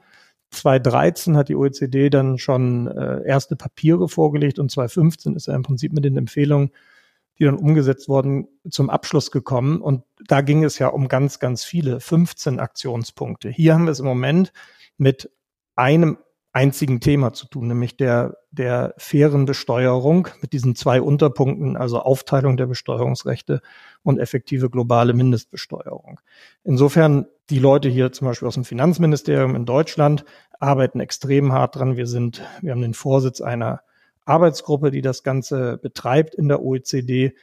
2013 hat die OECD dann schon äh, erste Papiere vorgelegt und 2015 ist er im Prinzip mit den Empfehlungen die dann umgesetzt wurden, zum Abschluss gekommen. Und da ging es ja um ganz, ganz viele, 15 Aktionspunkte. Hier haben wir es im Moment mit einem einzigen Thema zu tun, nämlich der, der fairen Besteuerung mit diesen zwei Unterpunkten, also Aufteilung der Besteuerungsrechte und effektive globale Mindestbesteuerung. Insofern, die Leute hier zum Beispiel aus dem Finanzministerium in Deutschland arbeiten extrem hart dran. Wir sind, wir haben den Vorsitz einer Arbeitsgruppe, die das Ganze betreibt in der OECD.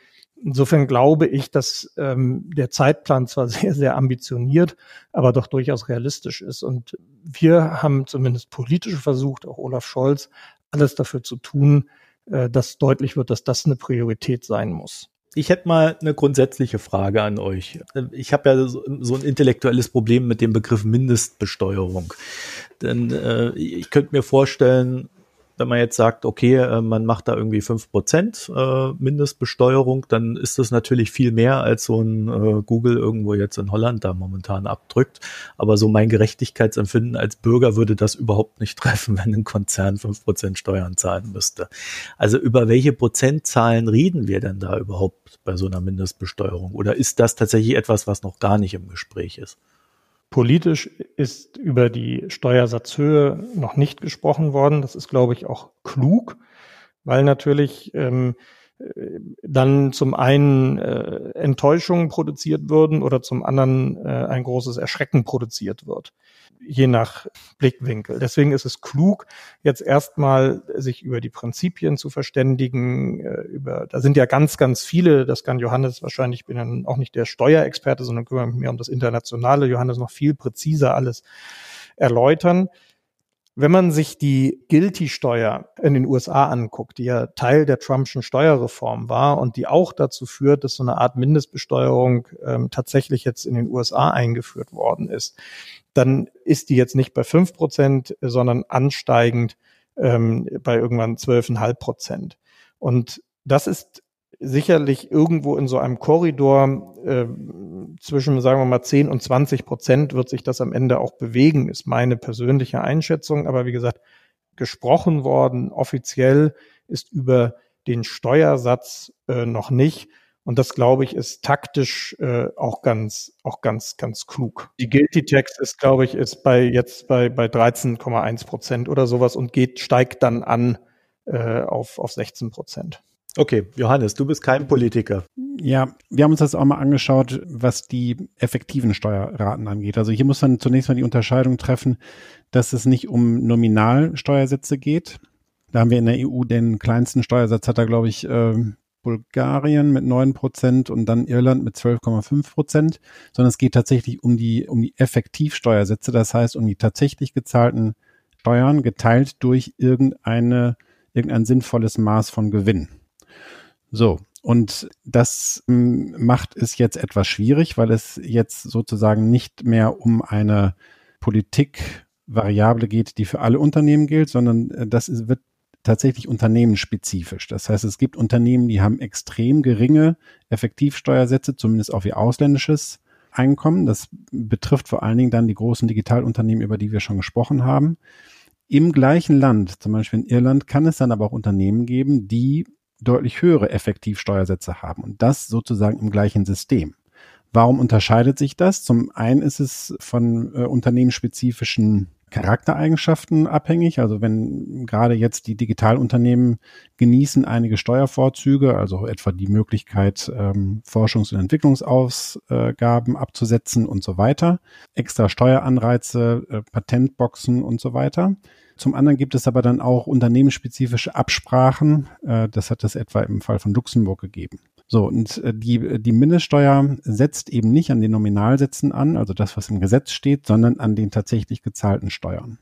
Insofern glaube ich, dass ähm, der Zeitplan zwar sehr, sehr ambitioniert, aber doch durchaus realistisch ist. Und wir haben zumindest politisch versucht, auch Olaf Scholz, alles dafür zu tun, äh, dass deutlich wird, dass das eine Priorität sein muss. Ich hätte mal eine grundsätzliche Frage an euch. Ich habe ja so, ein intellektuelles Problem mit dem Begriff Mindestbesteuerung. Denn äh, ich könnte mir vorstellen, wenn man jetzt sagt, okay, äh, man macht da irgendwie fünf Prozent äh, Mindestbesteuerung, dann ist das natürlich viel mehr, als so ein äh, Google irgendwo jetzt in Holland da momentan abdrückt. Aber so mein Gerechtigkeitsempfinden als Bürger würde das überhaupt nicht treffen, wenn ein Konzern fünf Prozent Steuern zahlen müsste. Also über welche Prozentzahlen reden wir denn da überhaupt bei so einer Mindestbesteuerung? Oder ist das tatsächlich etwas, was noch gar nicht im Gespräch ist? Politisch ist über die Steuersatzhöhe noch nicht gesprochen worden. Das ist, glaube ich, auch klug, weil natürlich ähm, äh, dann zum einen äh, Enttäuschungen produziert würden oder zum anderen äh, ein großes Erschrecken produziert wird je nach Blickwinkel. Deswegen ist es klug, jetzt erstmal sich über die Prinzipien zu verständigen. Äh, über, da sind ja ganz, ganz viele, das kann Johannes wahrscheinlich, ich bin ja auch nicht der Steuerexperte, sondern kümmere mich mehr um das Internationale. Johannes noch viel präziser alles erläutern. Wenn man sich die Guilty-Steuer in den USA anguckt, die ja Teil der Trumpschen Steuerreform war und die auch dazu führt, dass so eine Art Mindestbesteuerung ähm, tatsächlich jetzt in den USA eingeführt worden ist, dann ist die jetzt nicht bei fünf Prozent, sondern ansteigend ähm, bei irgendwann zwölfeinhalb Prozent. Und das ist sicherlich irgendwo in so einem Korridor äh, zwischen, sagen wir mal, 10 und 20 Prozent wird sich das am Ende auch bewegen, ist meine persönliche Einschätzung. Aber wie gesagt, gesprochen worden offiziell ist über den Steuersatz äh, noch nicht. Und das, glaube ich, ist taktisch äh, auch ganz, auch ganz, ganz klug. Die Guilty Tax ist, glaube ich, ist bei jetzt bei, bei 13,1 Prozent oder sowas und geht, steigt dann an äh, auf, auf 16 Prozent. Okay, Johannes, du bist kein Politiker. Ja, wir haben uns das auch mal angeschaut, was die effektiven Steuerraten angeht. Also hier muss man zunächst mal die Unterscheidung treffen, dass es nicht um Nominalsteuersätze geht. Da haben wir in der EU den kleinsten Steuersatz, hat da, glaube ich, äh, Bulgarien mit neun Prozent und dann Irland mit 12,5 Prozent, sondern es geht tatsächlich um die, um die Effektivsteuersätze, das heißt um die tatsächlich gezahlten Steuern geteilt durch irgendeine, irgendein sinnvolles Maß von Gewinn. So. Und das hm, macht es jetzt etwas schwierig, weil es jetzt sozusagen nicht mehr um eine Politikvariable geht, die für alle Unternehmen gilt, sondern äh, das wird tatsächlich unternehmensspezifisch. Das heißt, es gibt Unternehmen, die haben extrem geringe Effektivsteuersätze, zumindest auf ihr ausländisches Einkommen. Das betrifft vor allen Dingen dann die großen Digitalunternehmen, über die wir schon gesprochen haben. Im gleichen Land, zum Beispiel in Irland, kann es dann aber auch Unternehmen geben, die deutlich höhere Effektivsteuersätze haben und das sozusagen im gleichen System. Warum unterscheidet sich das? Zum einen ist es von äh, unternehmensspezifischen Charaktereigenschaften abhängig. Also wenn gerade jetzt die Digitalunternehmen genießen einige Steuervorzüge, also etwa die Möglichkeit, ähm, Forschungs- und Entwicklungsausgaben abzusetzen und so weiter, extra Steueranreize, äh, Patentboxen und so weiter. Zum anderen gibt es aber dann auch unternehmensspezifische Absprachen. Äh, das hat es etwa im Fall von Luxemburg gegeben. So, und äh, die, die Mindeststeuer setzt eben nicht an den Nominalsätzen an, also das, was im Gesetz steht, sondern an den tatsächlich gezahlten Steuern.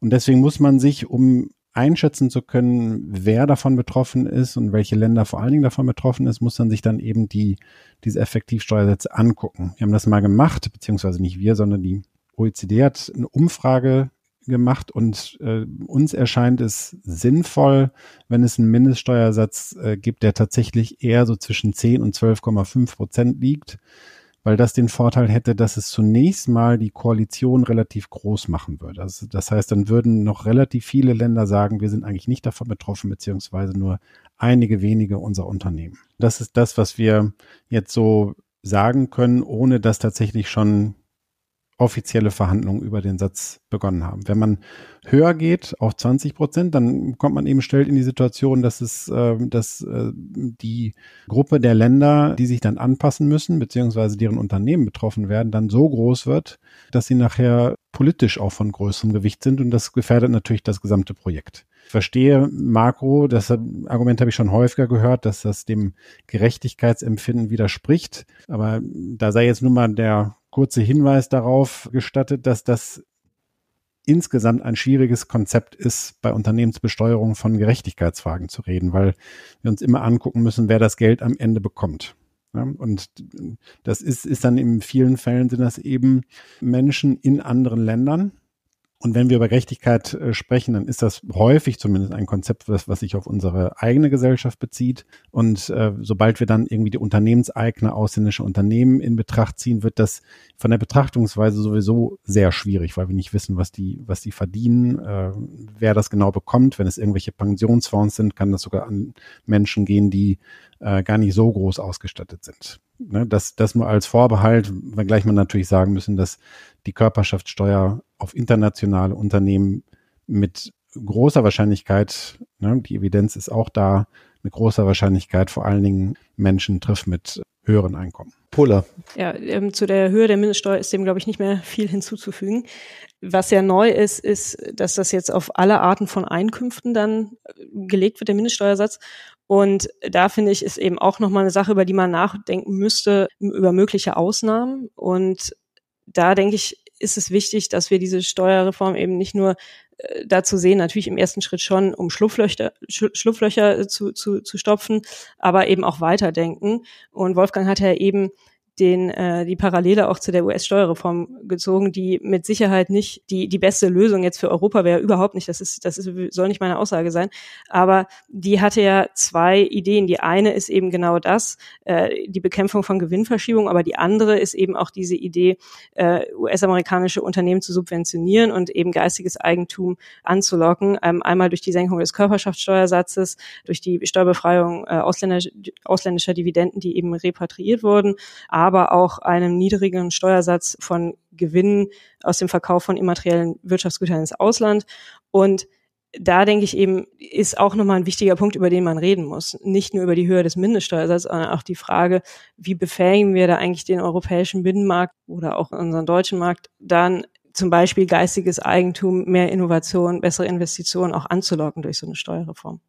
Und deswegen muss man sich, um einschätzen zu können, wer davon betroffen ist und welche Länder vor allen Dingen davon betroffen ist, muss man sich dann eben die, diese Effektivsteuersätze angucken. Wir haben das mal gemacht, beziehungsweise nicht wir, sondern die OECD hat eine Umfrage gemacht und äh, uns erscheint es sinnvoll, wenn es einen Mindeststeuersatz äh, gibt, der tatsächlich eher so zwischen 10 und 12,5 Prozent liegt, weil das den Vorteil hätte, dass es zunächst mal die Koalition relativ groß machen würde. Also das heißt, dann würden noch relativ viele Länder sagen, wir sind eigentlich nicht davon betroffen, beziehungsweise nur einige wenige unserer Unternehmen. Das ist das, was wir jetzt so sagen können, ohne dass tatsächlich schon offizielle Verhandlungen über den Satz begonnen haben. Wenn man höher geht auf 20 Prozent, dann kommt man eben schnell in die Situation, dass es, äh, dass äh, die Gruppe der Länder, die sich dann anpassen müssen, beziehungsweise deren Unternehmen betroffen werden, dann so groß wird, dass sie nachher politisch auch von größerem Gewicht sind und das gefährdet natürlich das gesamte Projekt. verstehe Makro, das Argument habe ich schon häufiger gehört, dass das dem Gerechtigkeitsempfinden widerspricht. Aber da sei jetzt nun mal der kurze Hinweis darauf gestattet, dass das insgesamt ein schwieriges Konzept ist, bei Unternehmensbesteuerung von Gerechtigkeitsfragen zu reden, weil wir uns immer angucken müssen, wer das Geld am Ende bekommt. Und das ist, ist dann in vielen Fällen sind das eben Menschen in anderen Ländern, und wenn wir über Gerechtigkeit äh, sprechen, dann ist das häufig zumindest ein Konzept, was, was sich auf unsere eigene Gesellschaft bezieht. Und äh, sobald wir dann irgendwie die Unternehmenseigner ausländische Unternehmen in Betracht ziehen, wird das von der Betrachtungsweise sowieso sehr schwierig, weil wir nicht wissen, was die, was die verdienen, äh, wer das genau bekommt. Wenn es irgendwelche Pensionsfonds sind, kann das sogar an Menschen gehen, die äh, gar nicht so groß ausgestattet sind. Ne, das, das nur als Vorbehalt, wenngleich man natürlich sagen müssen, dass die Körperschaftssteuer auf internationale Unternehmen mit großer Wahrscheinlichkeit, ne, die Evidenz ist auch da, mit großer Wahrscheinlichkeit vor allen Dingen Menschen trifft mit höheren Einkommen. Polar. Ja, ähm, zu der Höhe der Mindeststeuer ist dem, glaube ich, nicht mehr viel hinzuzufügen. Was ja neu ist, ist, dass das jetzt auf alle Arten von Einkünften dann äh, gelegt wird, der Mindeststeuersatz. Und da finde ich, ist eben auch nochmal eine Sache, über die man nachdenken müsste, über mögliche Ausnahmen. Und da denke ich, ist es wichtig, dass wir diese Steuerreform eben nicht nur äh, dazu sehen, natürlich im ersten Schritt schon, um Schlupflöcher, Schlupflöcher zu, zu, zu stopfen, aber eben auch weiterdenken. Und Wolfgang hat ja eben den, äh, die Parallele auch zu der US-Steuerreform gezogen, die mit Sicherheit nicht die, die beste Lösung jetzt für Europa wäre, überhaupt nicht. Das ist, das ist, soll nicht meine Aussage sein. Aber die hatte ja zwei Ideen. Die eine ist eben genau das, äh, die Bekämpfung von Gewinnverschiebung, aber die andere ist eben auch diese Idee, äh, US-amerikanische Unternehmen zu subventionieren und eben geistiges Eigentum anzulocken. Ähm, einmal durch die Senkung des Körperschaftssteuersatzes, durch die Steuerbefreiung äh, ausländischer, ausländischer Dividenden, die eben repatriiert wurden auch einem niedrigen Steuersatz von Gewinnen aus dem Verkauf von immateriellen Wirtschaftsgütern ins Ausland. Und da denke ich eben, ist auch nochmal ein wichtiger Punkt, über den man reden muss. Nicht nur über die Höhe des Mindeststeuersatzes, sondern auch die Frage, wie befähigen wir da eigentlich den europäischen Binnenmarkt oder auch unseren deutschen Markt dann zum Beispiel geistiges Eigentum, mehr Innovation, bessere Investitionen auch anzulocken durch so eine Steuerreform.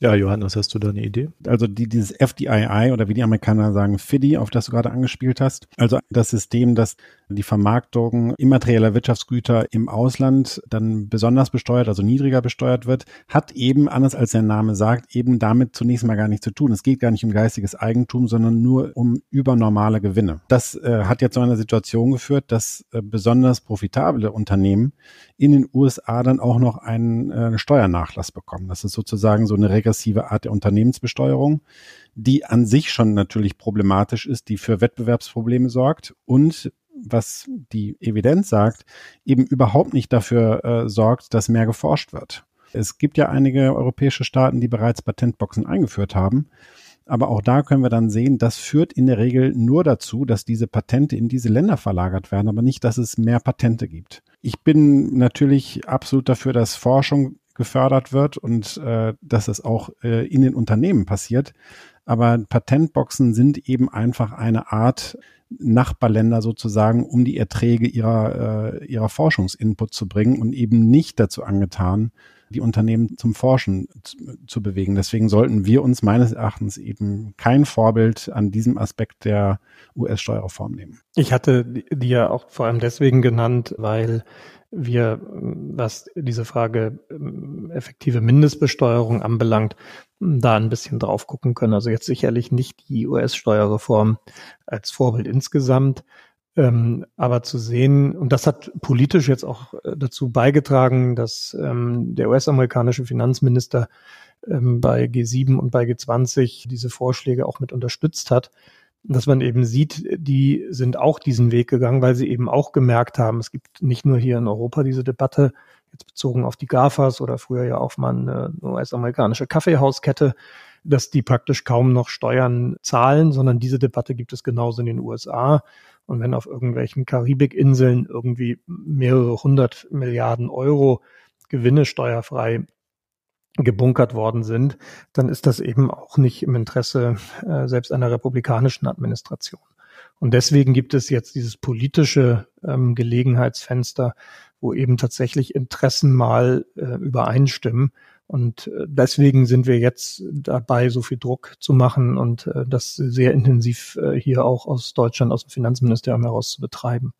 Ja, Johannes, hast du da eine Idee? Also die, dieses FDII oder wie die Amerikaner sagen, FIDI, auf das du gerade angespielt hast. Also das System, das die Vermarktung immaterieller Wirtschaftsgüter im Ausland dann besonders besteuert, also niedriger besteuert wird, hat eben, anders als der Name sagt, eben damit zunächst mal gar nichts zu tun. Es geht gar nicht um geistiges Eigentum, sondern nur um übernormale Gewinne. Das äh, hat jetzt zu einer Situation geführt, dass äh, besonders profitable Unternehmen in den USA dann auch noch einen äh, Steuernachlass bekommen. Das ist sozusagen so eine regressive Art der Unternehmensbesteuerung, die an sich schon natürlich problematisch ist, die für Wettbewerbsprobleme sorgt und was die Evidenz sagt, eben überhaupt nicht dafür äh, sorgt, dass mehr geforscht wird. Es gibt ja einige europäische Staaten, die bereits Patentboxen eingeführt haben. Aber auch da können wir dann sehen, das führt in der Regel nur dazu, dass diese Patente in diese Länder verlagert werden, aber nicht, dass es mehr Patente gibt. Ich bin natürlich absolut dafür, dass Forschung gefördert wird und äh, dass es auch äh, in den Unternehmen passiert. Aber Patentboxen sind eben einfach eine Art, Nachbarländer sozusagen, um die Erträge ihrer, äh, ihrer Forschungsinput zu bringen und eben nicht dazu angetan, die Unternehmen zum Forschen zu, zu, bewegen. Deswegen sollten wir uns meines Erachtens eben kein Vorbild an diesem Aspekt der US-Steuerreform nehmen. Ich hatte die ja auch vor allem deswegen genannt, weil wir, was diese Frage ähm, effektive Mindestbesteuerung anbelangt, da ein bisschen drauf gucken können. Also jetzt sicherlich nicht die US-Steuerreform als Vorbild insgesamt, ähm, aber zu sehen, und das hat politisch jetzt auch äh, dazu beigetragen, dass ähm, der US-amerikanische Finanzminister bei G7 und bei G20 diese Vorschläge auch mit unterstützt hat, dass man eben sieht, die sind auch diesen Weg gegangen, weil sie eben auch gemerkt haben, es gibt nicht nur hier in Europa diese Debatte, jetzt bezogen auf die GAFAs oder früher ja auch mal eine US-amerikanische Kaffeehauskette, dass die praktisch kaum noch Steuern zahlen, sondern diese Debatte gibt es genauso in den USA. Und wenn auf irgendwelchen Karibikinseln irgendwie mehrere hundert Milliarden Euro Gewinne steuerfrei gebunkert worden sind, dann ist das eben auch nicht im Interesse äh, selbst einer republikanischen Administration. Und deswegen gibt es jetzt dieses politische ähm, Gelegenheitsfenster, wo eben tatsächlich Interessen mal äh, übereinstimmen Und äh, deswegen sind wir jetzt dabei, so viel Druck zu machen und äh, das sehr intensiv äh, hier auch aus Deutschland, aus dem Finanzministerium heraus zu betreiben.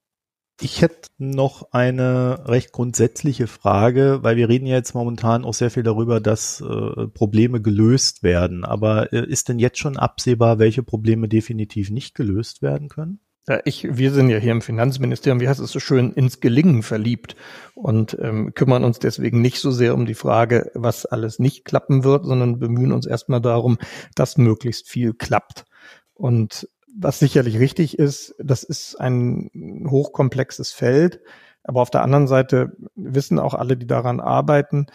Ich hätte noch eine recht grundsätzliche Frage, weil wir reden ja jetzt momentan auch sehr viel darüber, dass äh, Probleme gelöst werden. Aber äh, ist denn jetzt schon absehbar, welche Probleme definitiv nicht gelöst werden können? Ja, ich, wir sind ja hier im Finanzministerium, wie heißt es so schön, ins Gelingen verliebt und ähm, kümmern uns deswegen nicht so sehr um die Frage, was alles nicht klappen wird, sondern bemühen uns erstmal darum, dass möglichst viel klappt. Und was sicherlich richtig ist, das ist ein hochkomplexes Feld. Aber auf der anderen Seite wissen auch alle, die daran arbeiten,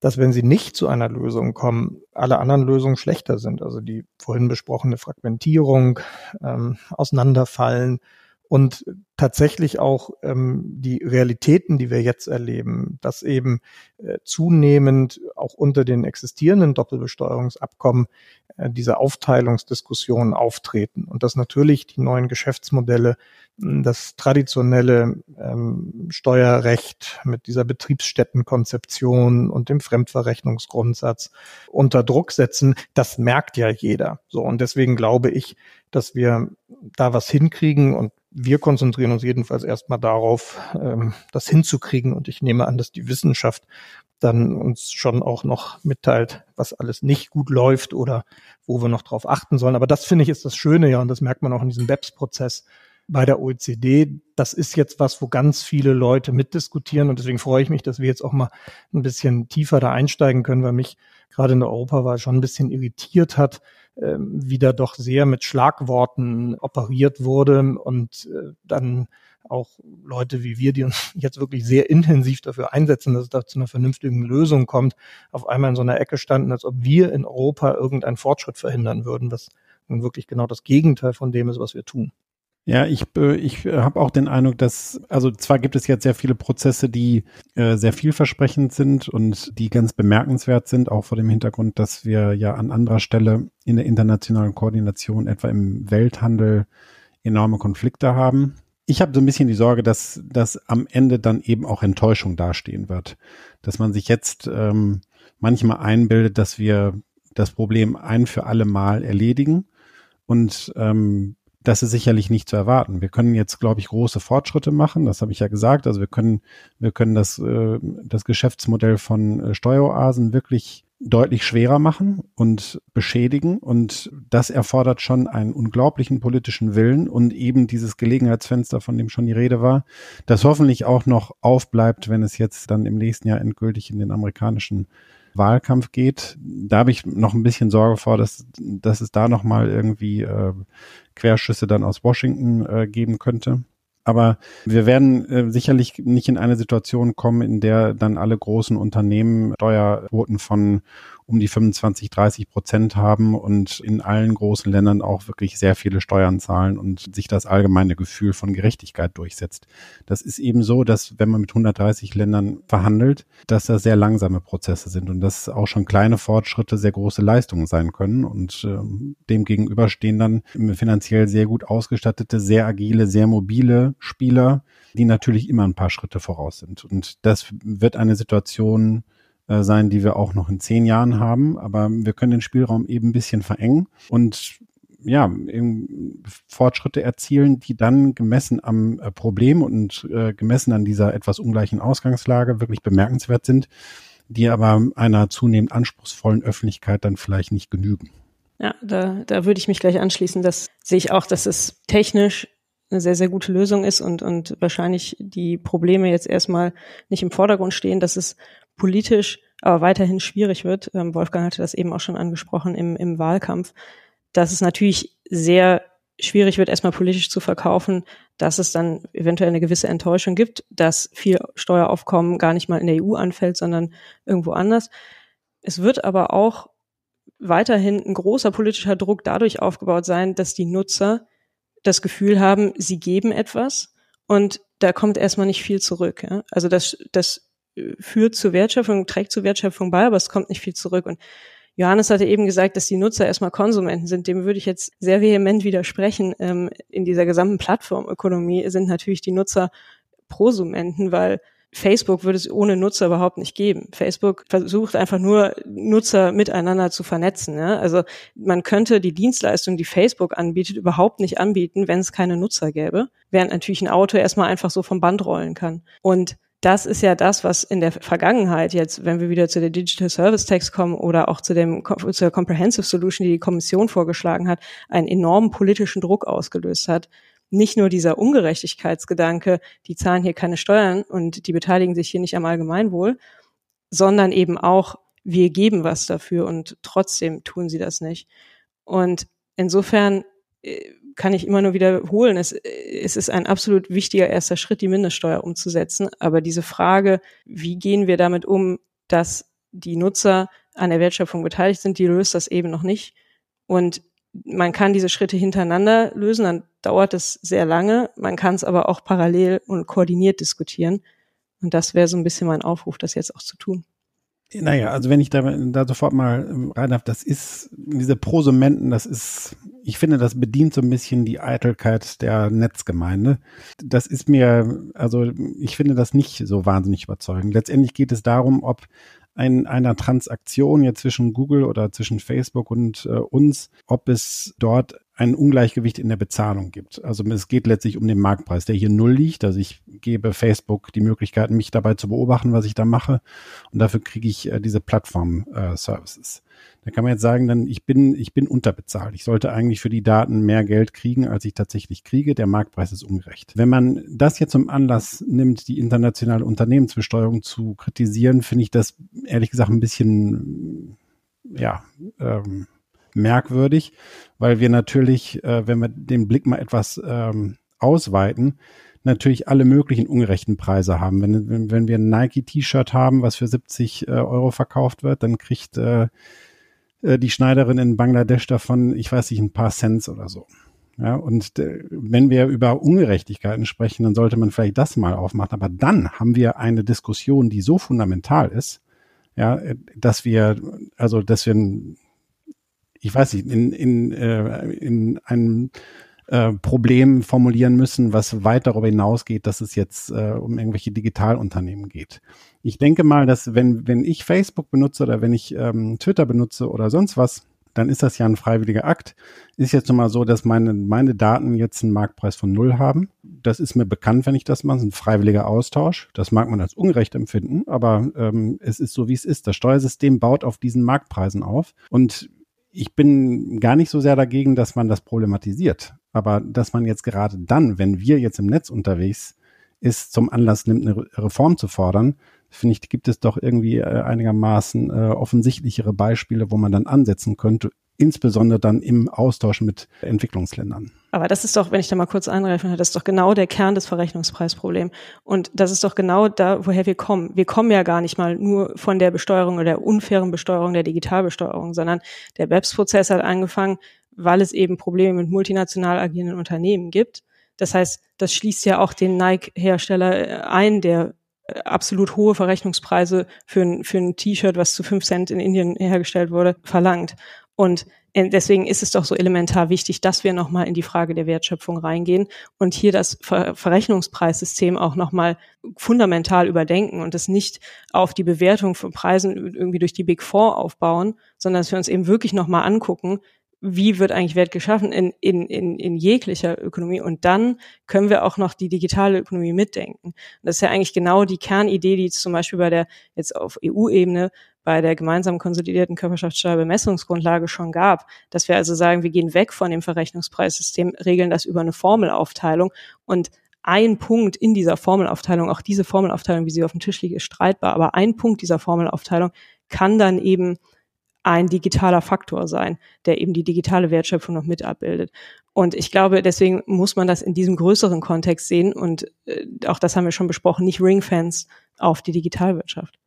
dass wenn sie nicht zu einer Lösung kommen, alle anderen Lösungen schlechter sind. Also die vorhin besprochene Fragmentierung, ähm, Auseinanderfallen und tatsächlich auch ähm, die Realitäten, die wir jetzt erleben, dass eben äh, zunehmend auch unter den existierenden Doppelbesteuerungsabkommen äh, diese Aufteilungsdiskussionen auftreten und dass natürlich die neuen Geschäftsmodelle das traditionelle ähm, Steuerrecht mit dieser Betriebsstättenkonzeption und dem Fremdverrechnungsgrundsatz unter Druck setzen, das merkt ja jeder. So und deswegen glaube ich, dass wir da was hinkriegen und wir konzentrieren uns jedenfalls erstmal darauf, ähm, das hinzukriegen. Und ich nehme an, dass die Wissenschaft dann uns schon auch noch mitteilt, was alles nicht gut läuft oder wo wir noch drauf achten sollen. Aber das finde ich ist das Schöne, ja, und das merkt man auch in diesem BEPS-Prozess bei der OECD. Das ist jetzt was, wo ganz viele Leute mitdiskutieren. Und deswegen freue ich mich, dass wir jetzt auch mal ein bisschen tiefer da einsteigen können, weil mich gerade in der Europawahl schon ein bisschen irritiert hat, wieder doch sehr mit Schlagworten operiert wurde und äh, dann auch Leute wie wir, die uns jetzt wirklich sehr intensiv dafür einsetzen, dass es da zu einer vernünftigen Lösung kommt, auf einmal in so einer Ecke standen, als ob wir in Europa irgendeinen Fortschritt verhindern würden, was nun wirklich genau das Gegenteil von dem ist, was wir tun. Ja, ich, äh, ich habe auch den Eindruck, dass, also zwar gibt es jetzt sehr viele Prozesse, die äh, sehr vielversprechend sind und die ganz bemerkenswert sind, auch vor dem Hintergrund, dass wir ja an anderer Stelle in der internationalen Koordination, etwa im Welthandel, enorme Konflikte haben. Ich habe so ein bisschen die Sorge, dass, dass am Ende dann eben auch Enttäuschung dastehen wird. Dass man sich jetzt ähm, manchmal einbildet, dass wir das Problem ein für alle Mal erledigen und ähm, das ist sicherlich nicht zu erwarten. Wir können jetzt, glaube ich, große Fortschritte machen. Das habe ich ja gesagt. Also wir können, wir können das, äh, das Geschäftsmodell von äh, Steueroasen wirklich deutlich schwerer machen und beschädigen. Und das erfordert schon einen unglaublichen politischen Willen und eben dieses Gelegenheitsfenster, von dem schon die Rede war, das hoffentlich auch noch aufbleibt, wenn es jetzt dann im nächsten Jahr endgültig in den amerikanischen Wahlkampf geht. Da habe ich noch ein bisschen Sorge vor, dass, dass es da noch mal irgendwie äh, Querschüsse dann aus Washington äh, geben könnte. Aber wir werden äh, sicherlich nicht in eine Situation kommen, in der dann alle großen Unternehmen Steuerquoten von um die 25, 30 Prozent haben und in allen großen Ländern auch wirklich sehr viele Steuern zahlen und sich das allgemeine Gefühl von Gerechtigkeit durchsetzt. Das ist eben so, dass wenn man mit 130 Ländern verhandelt, dass das sehr langsame Prozesse sind und dass auch schon kleine Fortschritte sehr große Leistungen sein können und äh, dem stehen dann finanziell sehr gut ausgestattete, sehr agile, sehr mobile Spieler, die natürlich immer ein paar Schritte voraus sind. Und das wird eine Situation äh, sein, die wir auch noch in zehn Jahren haben. Aber wir können den Spielraum eben ein bisschen verengen und ja, Fortschritte erzielen, die dann gemessen am äh, Problem und äh, gemessen an dieser etwas ungleichen Ausgangslage wirklich bemerkenswert sind, die aber einer zunehmend anspruchsvollen Öffentlichkeit dann vielleicht nicht genügen. Ja, da, da würde ich mich gleich anschließen. Das sehe ich auch, dass es technisch eine sehr, sehr gute Lösung ist und, und wahrscheinlich die Probleme jetzt erstmal nicht im Vordergrund stehen, dass es politisch aber weiterhin schwierig wird. Ähm, Wolfgang hatte das eben auch schon angesprochen im, im Wahlkampf, dass es natürlich sehr schwierig wird, erstmal politisch zu verkaufen, dass es dann eventuell eine gewisse Enttäuschung gibt, dass viel Steueraufkommen gar nicht mal in der EU anfällt, sondern irgendwo anders. Es wird aber auch weiterhin ein großer politischer Druck dadurch aufgebaut sein, dass die Nutzer das Gefühl haben, sie geben etwas und da kommt erstmal nicht viel zurück. Ja? Also das, das führt zur Wertschöpfung, trägt zur Wertschöpfung bei, aber es kommt nicht viel zurück. Und Johannes hatte eben gesagt, dass die Nutzer erstmal Konsumenten sind. Dem würde ich jetzt sehr vehement widersprechen. Ähm, in dieser gesamten Plattformökonomie sind natürlich die Nutzer Prosumenten, weil Facebook würde es ohne Nutzer überhaupt nicht geben. Facebook versucht einfach nur Nutzer miteinander zu vernetzen. Ja? Also man könnte die Dienstleistung, die Facebook anbietet, überhaupt nicht anbieten, wenn es keine Nutzer gäbe, während natürlich ein Auto erstmal einfach so vom Band rollen kann. Und das ist ja das, was in der Vergangenheit jetzt, wenn wir wieder zu der Digital Service Tax kommen oder auch zu dem zur Comprehensive Solution, die die Kommission vorgeschlagen hat, einen enormen politischen Druck ausgelöst hat, nicht nur dieser Ungerechtigkeitsgedanke, die zahlen hier keine Steuern und die beteiligen sich hier nicht am Allgemeinwohl, sondern eben auch, wir geben was dafür und trotzdem tun sie das nicht. Und insofern äh, kann ich immer nur wiederholen, es, es ist ein absolut wichtiger erster Schritt, die Mindeststeuer umzusetzen. Aber diese Frage, wie gehen wir damit um, dass die Nutzer an der Wertschöpfung beteiligt sind, die löst das eben noch nicht. Und man kann diese Schritte hintereinander lösen, dann dauert es sehr lange. Man kann es aber auch parallel und koordiniert diskutieren. Und das wäre so ein bisschen mein Aufruf, das jetzt auch zu tun. Naja, also wenn ich da, da sofort mal ähm, rein darf, das ist, diese Prosumenten, das ist, ich finde, das bedient so ein bisschen die Eitelkeit der Netzgemeinde. Das ist mir, also ich finde das nicht so wahnsinnig überzeugend. Letztendlich geht es darum, ob ein, einer Transaktion jetzt zwischen Google oder zwischen Facebook und äh, uns, ob es dort ein Ungleichgewicht in der Bezahlung gibt. Also es geht letztlich um den Marktpreis, der hier null liegt. Also ich gebe Facebook die Möglichkeit, mich dabei zu beobachten, was ich da mache. Und dafür kriege ich äh, diese Plattform-Services. Äh, da kann man jetzt sagen, dann ich bin, ich bin unterbezahlt. Ich sollte eigentlich für die Daten mehr Geld kriegen, als ich tatsächlich kriege. Der Marktpreis ist ungerecht. Wenn man das jetzt zum Anlass nimmt, die internationale Unternehmensbesteuerung zu kritisieren, finde ich das ehrlich gesagt ein bisschen, ja, ähm, merkwürdig, weil wir natürlich, äh, wenn wir den Blick mal etwas ähm, ausweiten, natürlich alle möglichen ungerechten Preise haben. Wenn, wenn, wenn wir ein Nike-T-Shirt haben, was für 70 äh, Euro verkauft wird, dann kriegt äh, äh, die Schneiderin in Bangladesch davon, ich weiß nicht, ein paar Cents oder so. Ja, und äh, wenn wir über Ungerechtigkeiten sprechen, dann sollte man vielleicht das mal aufmachen. Aber dann haben wir eine Diskussion, die so fundamental ist, ja, dass wir, also, dass wir, ich weiß nicht, in, in, äh, in einem äh, Problem formulieren müssen, was weit darüber hinausgeht, dass es jetzt äh, um irgendwelche Digitalunternehmen geht. Ich denke mal, dass wenn, wenn ich Facebook benutze oder wenn ich ähm, Twitter benutze oder sonst was, dann ist das ja ein freiwilliger Akt. Ist jetzt mal so, dass meine, meine Daten jetzt einen Marktpreis von null haben. Das ist mir bekannt, wenn ich das mache. Das ist ein freiwilliger Austausch. Das mag man als ungerecht empfinden, aber ähm, es ist so, wie es ist. Das Steuersystem baut auf diesen Marktpreisen auf. Und ich bin gar nicht so sehr dagegen, dass man das problematisiert. Aber dass man jetzt gerade dann, wenn wir jetzt im Netz unterwegs ist, zum Anlass nimmt, eine Reform zu fordern, finde ich, gibt es doch irgendwie äh, einigermaßen äh, offensichtlichere Beispiele, wo man dann ansetzen könnte, insbesondere dann im Austausch mit Entwicklungsländern. Aber das ist doch, wenn ich da mal kurz einreifen das ist doch genau der Kern des Verrechnungspreisproblems. Und das ist doch genau da, woher wir kommen. Wir kommen ja gar nicht mal nur von der Besteuerung oder der unfairen Besteuerung, der Digitalbesteuerung, sondern der BEPS-Prozess hat angefangen, weil es eben Probleme mit multinational agierenden Unternehmen gibt. Das heißt, das schließt ja auch den Nike-Hersteller äh, ein, der äh, absolut hohe Verrechnungspreise für ein, für ein T-Shirt, was zu fünf Cent in Indien hergestellt wurde, verlangt. Und äh, deswegen ist es doch so elementar wichtig, dass wir nochmal in die Frage der Wertschöpfung reingehen und hier das Ver Verrechnungspreissystem auch nochmal fundamental überdenken und es nicht auf die Bewertung von Preisen irgendwie durch die Big Four aufbauen, sondern dass wir uns eben wirklich nochmal angucken, wie wird eigentlich Wert geschaffen in, in, in, in jeglicher Ökonomie. Und dann können wir auch noch die digitale Ökonomie mitdenken. Das ist ja eigentlich genau die Kernidee, die zum Beispiel bei der, jetzt auf EU-Ebene, bei der gemeinsamen konsolidierten Körperschaftssteuerbemessungsgrundlage schon gab, dass wir also sagen, wir gehen weg von dem Verrechnungspreissystem, regeln das über eine Formelaufteilung und ein Punkt in dieser Formelaufteilung, auch diese Formelaufteilung, wie sie auf dem Tisch liegt, ist streitbar, aber ein Punkt dieser Formelaufteilung kann dann eben ein digitaler Faktor sein, der eben die digitale Wertschöpfung noch mit abbildet. Und ich glaube, deswegen muss man das in diesem größeren Kontext sehen und äh, auch das haben wir schon besprochen, nicht Ringfans auf die Digitalwirtschaft.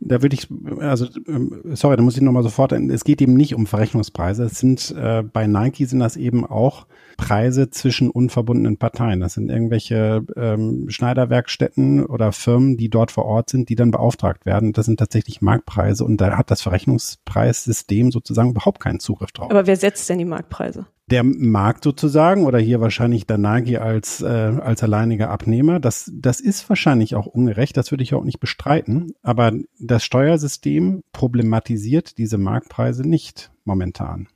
Da würde ich, also ähm, sorry, da muss ich nochmal sofort, es geht eben nicht um Verrechnungspreise. Es sind äh, bei Nike sind das eben auch Preise zwischen unverbundenen Parteien. Das sind irgendwelche ähm, Schneiderwerkstätten oder Firmen, die dort vor Ort sind, die dann beauftragt werden. Das sind tatsächlich Marktpreise und da hat das Verrechnungspreissystem sozusagen überhaupt keinen Zugriff drauf. Aber wer setzt denn die Marktpreise? Der Markt sozusagen oder hier wahrscheinlich Danagi als, äh, als alleiniger Abnehmer, das, das ist wahrscheinlich auch ungerecht, das würde ich auch nicht bestreiten, aber das Steuersystem problematisiert diese Marktpreise nicht momentan.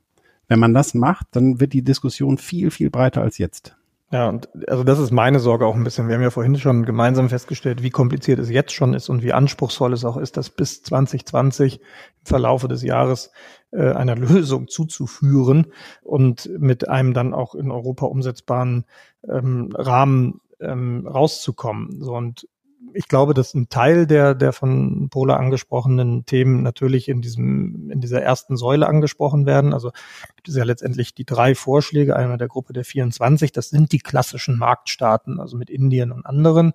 Wenn man das macht, dann wird die Diskussion viel, viel breiter als jetzt. Ja, und also das ist meine Sorge auch ein bisschen. Wir haben ja vorhin schon gemeinsam festgestellt, wie kompliziert es jetzt schon ist und wie anspruchsvoll es auch ist, das bis 2020 im Verlaufe des Jahres äh, einer Lösung zuzuführen und mit einem dann auch in Europa umsetzbaren ähm, Rahmen ähm, rauszukommen. So und ich glaube, dass ein Teil der, der von Pola angesprochenen Themen natürlich in diesem, in dieser ersten Säule angesprochen werden. Also gibt es ja letztendlich die drei Vorschläge, einmal der Gruppe der 24. Das sind die klassischen Marktstaaten, also mit Indien und anderen.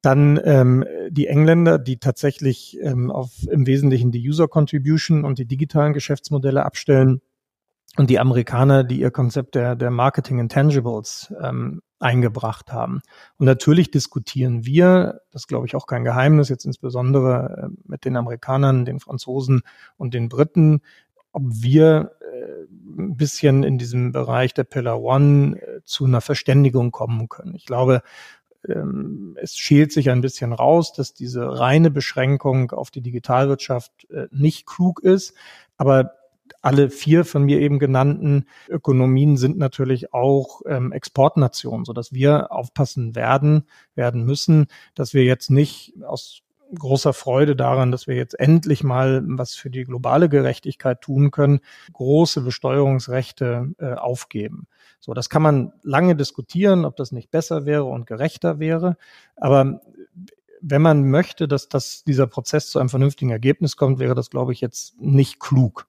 Dann ähm, die Engländer, die tatsächlich ähm, auf im Wesentlichen die User Contribution und die digitalen Geschäftsmodelle abstellen. Und die Amerikaner, die ihr Konzept der, der Marketing Intangibles ähm, eingebracht haben. Und natürlich diskutieren wir, das glaube ich auch kein Geheimnis, jetzt insbesondere äh, mit den Amerikanern, den Franzosen und den Briten, ob wir äh, ein bisschen in diesem Bereich der Pillar One äh, zu einer Verständigung kommen können. Ich glaube, ähm, es schält sich ein bisschen raus, dass diese reine Beschränkung auf die Digitalwirtschaft nicht klug ist. Aber alle vier von mir eben genannten Ökonomien sind natürlich auch ähm, Exportnationen, so dass wir aufpassen werden, werden müssen, dass wir jetzt nicht aus großer Freude daran, dass wir jetzt endlich mal was für die globale Gerechtigkeit tun können, große Besteuerungsrechte äh, aufgeben. So, das kann man lange diskutieren, ob das nicht besser wäre und gerechter wäre. Aber wenn man möchte, dass das, dieser Prozess zu einem vernünftigen Ergebnis kommt, wäre das, glaube ich, jetzt nicht klug.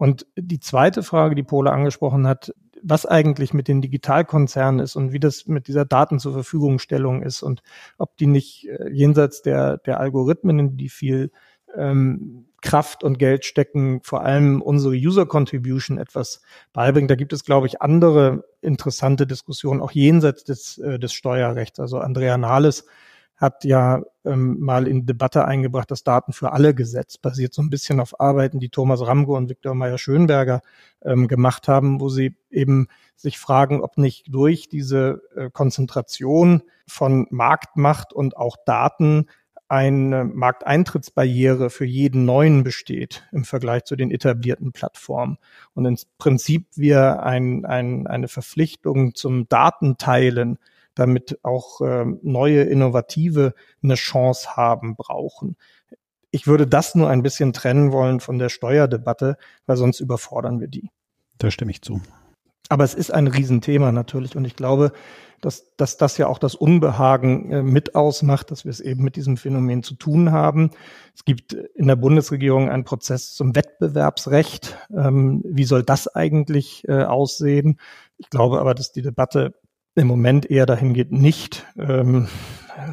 Und die zweite Frage, die Pole angesprochen hat, was eigentlich mit den Digitalkonzernen ist und wie das mit dieser Daten zur Verfügungstellung ist und ob die nicht äh, jenseits der, der Algorithmen, in die viel ähm, Kraft und Geld stecken, vor allem unsere User Contribution etwas beibringen. Da gibt es, glaube ich, andere interessante Diskussionen, auch jenseits des, äh, des Steuerrechts. Also Andrea Nahles hat ja ähm, mal in Debatte eingebracht, das Daten für alle Gesetz basiert so ein bisschen auf Arbeiten, die Thomas Ramgo und Viktor Meyer-Schönberger ähm, gemacht haben, wo sie eben sich fragen, ob nicht durch diese äh, Konzentration von Marktmacht und auch Daten eine Markteintrittsbarriere für jeden neuen besteht im Vergleich zu den etablierten Plattformen. Und im Prinzip wir ein, ein, eine Verpflichtung zum Datenteilen damit auch äh, neue Innovative eine Chance haben, brauchen. Ich würde das nur ein bisschen trennen wollen von der Steuerdebatte, weil sonst überfordern wir die. Da stimme ich zu. Aber es ist ein Riesenthema natürlich und ich glaube, dass, dass das ja auch das Unbehagen äh, mit ausmacht, dass wir es eben mit diesem Phänomen zu tun haben. Es gibt in der Bundesregierung einen Prozess zum Wettbewerbsrecht. Ähm, wie soll das eigentlich äh, aussehen? Ich glaube aber, dass die Debatte im Moment eher dahin geht, nicht ähm,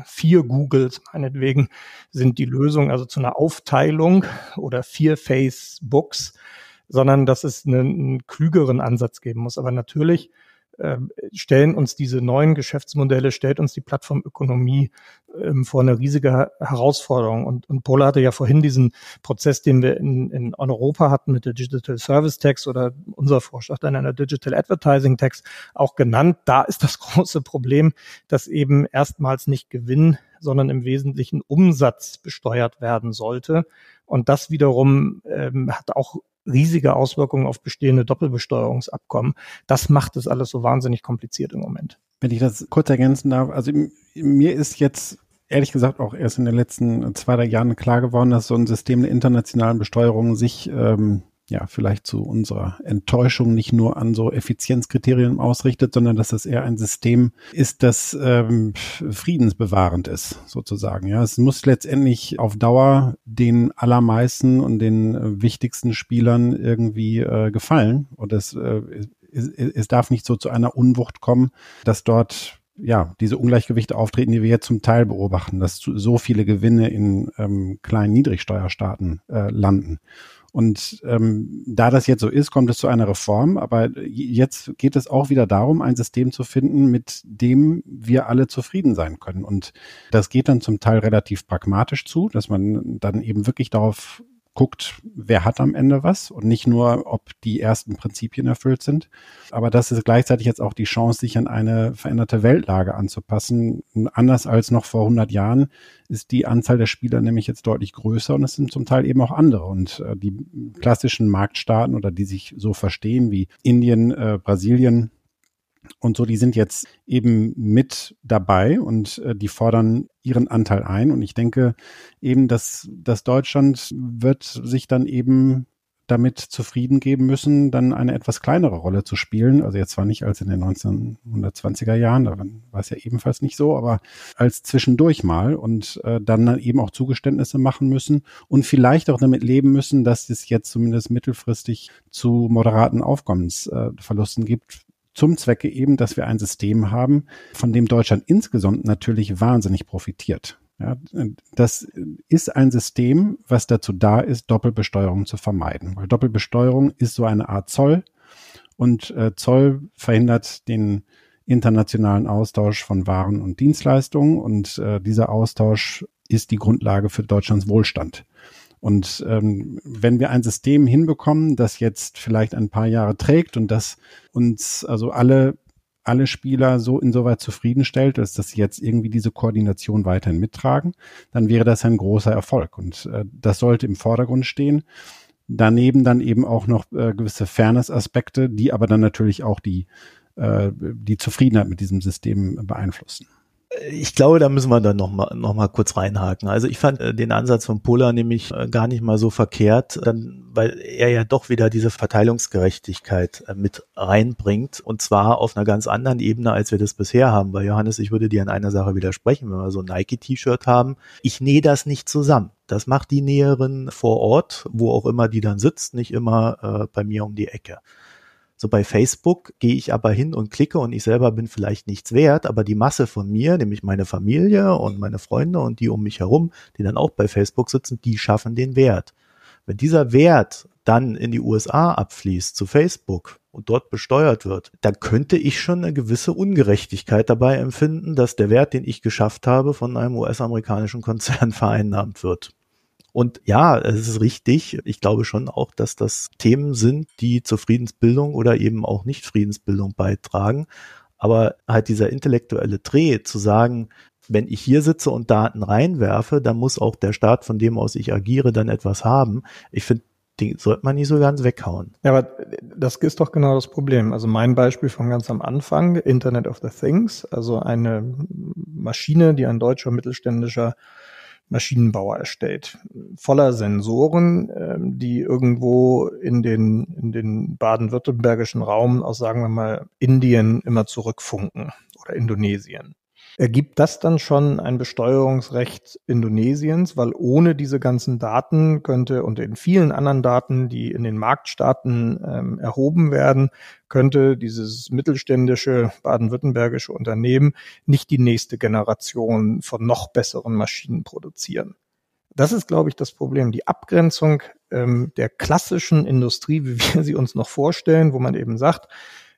vier Googles meinetwegen sind die Lösung, also zu einer Aufteilung oder vier Facebooks, sondern dass es einen, einen klügeren Ansatz geben muss. Aber natürlich stellen uns diese neuen Geschäftsmodelle, stellt uns die Plattformökonomie ähm, vor eine riesige Herausforderung. Und, und Pola hatte ja vorhin diesen Prozess, den wir in, in Europa hatten mit der Digital Service Tax oder unser Vorschlag dann einer Digital Advertising Tax auch genannt. Da ist das große Problem, dass eben erstmals nicht Gewinn, sondern im Wesentlichen Umsatz besteuert werden sollte. Und das wiederum ähm, hat auch riesige Auswirkungen auf bestehende Doppelbesteuerungsabkommen. Das macht es alles so wahnsinnig kompliziert im Moment. Wenn ich das kurz ergänzen darf, also mir ist jetzt ehrlich gesagt auch erst in den letzten zwei, drei Jahren klar geworden, dass so ein System der internationalen Besteuerung sich ähm, ja, vielleicht zu unserer Enttäuschung nicht nur an so Effizienzkriterien ausrichtet, sondern dass das eher ein System ist, das ähm, friedensbewahrend ist, sozusagen. Ja, es muss letztendlich auf Dauer den allermeisten und den äh, wichtigsten Spielern irgendwie äh, gefallen. Und es, äh, es, es darf nicht so zu einer Unwucht kommen, dass dort ja, diese Ungleichgewichte auftreten, die wir jetzt zum Teil beobachten, dass so viele Gewinne in ähm, kleinen Niedrigsteuerstaaten äh, landen. Und ähm, da das jetzt so ist, kommt es zu einer Reform. Aber jetzt geht es auch wieder darum, ein System zu finden, mit dem wir alle zufrieden sein können. Und das geht dann zum Teil relativ pragmatisch zu, dass man dann eben wirklich darauf guckt, wer hat am Ende was und nicht nur, ob die ersten Prinzipien erfüllt sind. Aber das ist gleichzeitig jetzt auch die Chance, sich an eine veränderte Weltlage anzupassen. Anders als noch vor 100 Jahren ist die Anzahl der Spieler nämlich jetzt deutlich größer und es sind zum Teil eben auch andere. Und äh, die klassischen Marktstaaten oder die sich so verstehen wie Indien, äh, Brasilien, und so, die sind jetzt eben mit dabei und äh, die fordern ihren Anteil ein. Und ich denke eben, dass, dass Deutschland wird sich dann eben damit zufrieden geben müssen, dann eine etwas kleinere Rolle zu spielen. Also jetzt zwar nicht als in den 1920er Jahren, da war es ja ebenfalls nicht so, aber als zwischendurch mal und äh, dann eben auch Zugeständnisse machen müssen und vielleicht auch damit leben müssen, dass es jetzt zumindest mittelfristig zu moderaten Aufkommensverlusten äh, gibt, zum Zwecke eben, dass wir ein System haben, von dem Deutschland insgesamt natürlich wahnsinnig profitiert. Ja, das ist ein System, was dazu da ist, Doppelbesteuerung zu vermeiden. Weil Doppelbesteuerung ist so eine Art Zoll und äh, Zoll verhindert den internationalen Austausch von Waren und Dienstleistungen und äh, dieser Austausch ist die Grundlage für Deutschlands Wohlstand. Und ähm, wenn wir ein System hinbekommen, das jetzt vielleicht ein paar Jahre trägt und das uns also alle alle Spieler so insoweit zufriedenstellt, dass dass sie jetzt irgendwie diese Koordination weiterhin mittragen, dann wäre das ein großer Erfolg. Und äh, das sollte im Vordergrund stehen. Daneben dann eben auch noch äh, gewisse Fairness-Aspekte, die aber dann natürlich auch die, äh, die Zufriedenheit mit diesem System beeinflussen ich glaube, da müssen wir dann noch mal, noch mal kurz reinhaken. Also ich fand äh, den Ansatz von Pola nämlich äh, gar nicht mal so verkehrt, weil er ja doch wieder diese Verteilungsgerechtigkeit äh, mit reinbringt und zwar auf einer ganz anderen Ebene, als wir das bisher haben. Weil Johannes, ich würde dir in einer Sache widersprechen, wenn wir so ein Nike-T-Shirt haben. Ich nähe das nicht zusammen. Das macht die Näherin vor Ort, wo auch immer die dann sitzt, nicht immer bei mir um die Ecke. So bei Facebook gehe ich aber hin und klicke und ich selber bin vielleicht nichts wert, aber die Masse von mir, nämlich meine Familie und meine Freunde und die um mich herum, die dann auch bei Facebook sitzen, die schaffen den Wert. Wenn dieser Wert dann in die USA abfließt zu Facebook und dort besteuert wird, dann könnte ich schon eine gewisse Ungerechtigkeit dabei empfinden, dass der Wert, den ich geschafft habe, von einem US-amerikanischen Konzern vereinnahmt wird. Und ja, es ist richtig. Ich glaube schon auch, dass das Themen sind, die zur Friedensbildung oder eben auch nicht Friedensbildung beitragen. Aber halt dieser intellektuelle Dreh zu sagen, wenn ich hier sitze und Daten reinwerfe, dann muss auch der Staat, von dem aus ich agiere, dann etwas haben. Ich finde, den sollte man nicht so ganz weghauen. Ja, aber das ist doch genau das Problem. Also mein Beispiel von ganz am Anfang, Internet of the Things, also eine Maschine, die ein deutscher mittelständischer Maschinenbauer erstellt. Voller Sensoren, ähm, die irgendwo in den, in den baden-württembergischen Raum aus, sagen wir mal, Indien immer zurückfunken oder Indonesien. Ergibt das dann schon ein Besteuerungsrecht Indonesiens? Weil ohne diese ganzen Daten könnte und in vielen anderen Daten, die in den Marktstaaten ähm, erhoben werden, könnte dieses mittelständische baden-württembergische Unternehmen nicht die nächste Generation von noch besseren Maschinen produzieren. Das ist, glaube ich, das Problem. Die Abgrenzung ähm, der klassischen Industrie, wie wir sie uns noch vorstellen, wo man eben sagt,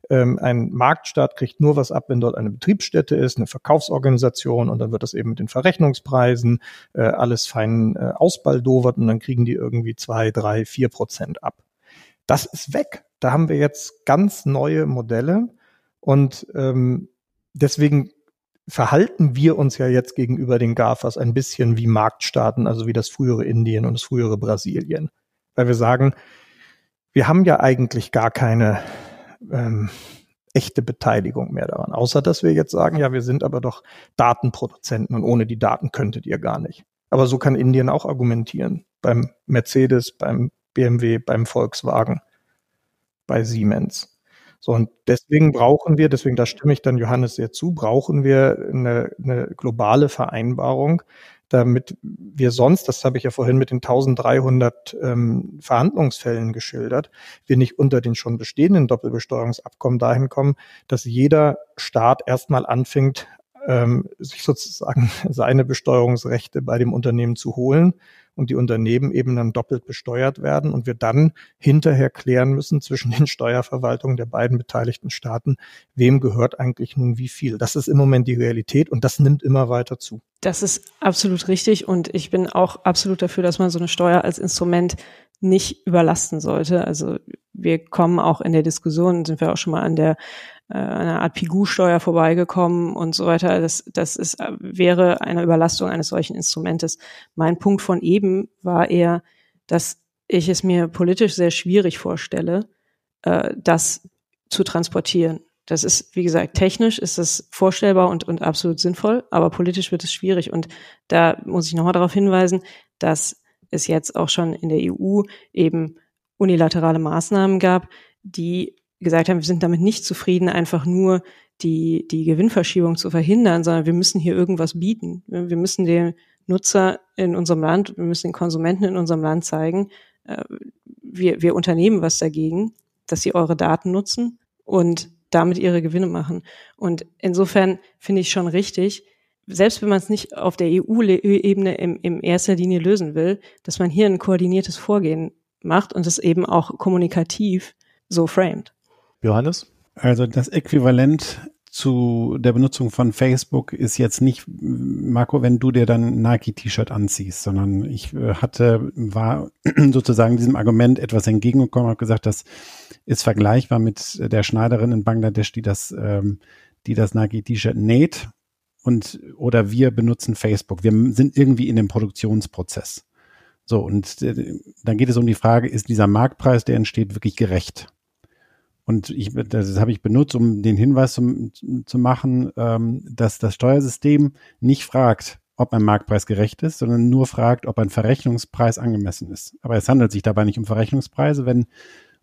ähm, ein Marktstaat kriegt nur was ab, wenn dort eine Betriebsstätte ist, eine Verkaufsorganisation und dann wird das eben mit den Verrechnungspreisen äh, alles fein äh, ausbaldowert und dann kriegen die irgendwie zwei, drei, vier Prozent ab. Das ist weg. Da haben wir jetzt ganz neue Modelle und ähm, deswegen verhalten wir uns ja jetzt gegenüber den GAFAs ein bisschen wie Marktstaaten, also wie das frühere Indien und das frühere Brasilien. Weil wir sagen, wir haben ja eigentlich gar keine ähm, echte Beteiligung mehr daran. Außer dass wir jetzt sagen, ja, wir sind aber doch Datenproduzenten und ohne die Daten könntet ihr gar nicht. Aber so kann Indien auch argumentieren. Beim Mercedes, beim BMW, beim Volkswagen, bei Siemens. So, und deswegen brauchen wir, deswegen, da stimme ich dann Johannes sehr zu, brauchen wir eine, eine globale Vereinbarung, damit wir sonst, das habe ich ja vorhin mit den 1300 ähm, Verhandlungsfällen geschildert, wir nicht unter den schon bestehenden Doppelbesteuerungsabkommen dahin kommen, dass jeder Staat erstmal anfängt, ähm, sich sozusagen seine Besteuerungsrechte bei dem Unternehmen zu holen und die Unternehmen eben dann doppelt besteuert werden und wir dann hinterher klären müssen zwischen den Steuerverwaltungen der beiden beteiligten Staaten, wem gehört eigentlich nun wie viel. Das ist im Moment die Realität und das nimmt immer weiter zu. Das ist absolut richtig und ich bin auch absolut dafür, dass man so eine Steuer als Instrument nicht überlasten sollte. Also wir kommen auch in der Diskussion, sind wir auch schon mal an der äh, einer Art Pigu-Steuer vorbeigekommen und so weiter. Das, das ist, wäre eine Überlastung eines solchen Instrumentes. Mein Punkt von eben war eher, dass ich es mir politisch sehr schwierig vorstelle, äh, das zu transportieren. Das ist, wie gesagt, technisch ist das vorstellbar und, und absolut sinnvoll, aber politisch wird es schwierig. Und da muss ich nochmal darauf hinweisen, dass es jetzt auch schon in der EU eben unilaterale Maßnahmen gab, die gesagt haben, wir sind damit nicht zufrieden, einfach nur die, die Gewinnverschiebung zu verhindern, sondern wir müssen hier irgendwas bieten. Wir müssen den Nutzer in unserem Land, wir müssen den Konsumenten in unserem Land zeigen, äh, wir, wir unternehmen was dagegen, dass sie eure Daten nutzen und damit ihre Gewinne machen. Und insofern finde ich schon richtig, selbst wenn man es nicht auf der EU-Ebene im, im erster Linie lösen will, dass man hier ein koordiniertes Vorgehen macht und es eben auch kommunikativ so framed. Johannes? Also das Äquivalent zu der Benutzung von Facebook ist jetzt nicht, Marco, wenn du dir dann Nike-T-Shirt anziehst, sondern ich äh, hatte, war sozusagen diesem Argument etwas entgegengekommen, habe gesagt, das ist vergleichbar mit der Schneiderin in Bangladesch, die das, ähm, die das Nike-T-Shirt näht und oder wir benutzen Facebook. Wir sind irgendwie in dem Produktionsprozess. So, und äh, dann geht es um die Frage, ist dieser Marktpreis, der entsteht, wirklich gerecht? Und ich, das habe ich benutzt, um den Hinweis zu, zu machen, ähm, dass das Steuersystem nicht fragt, ob ein Marktpreis gerecht ist, sondern nur fragt, ob ein Verrechnungspreis angemessen ist. Aber es handelt sich dabei nicht um Verrechnungspreise. Wenn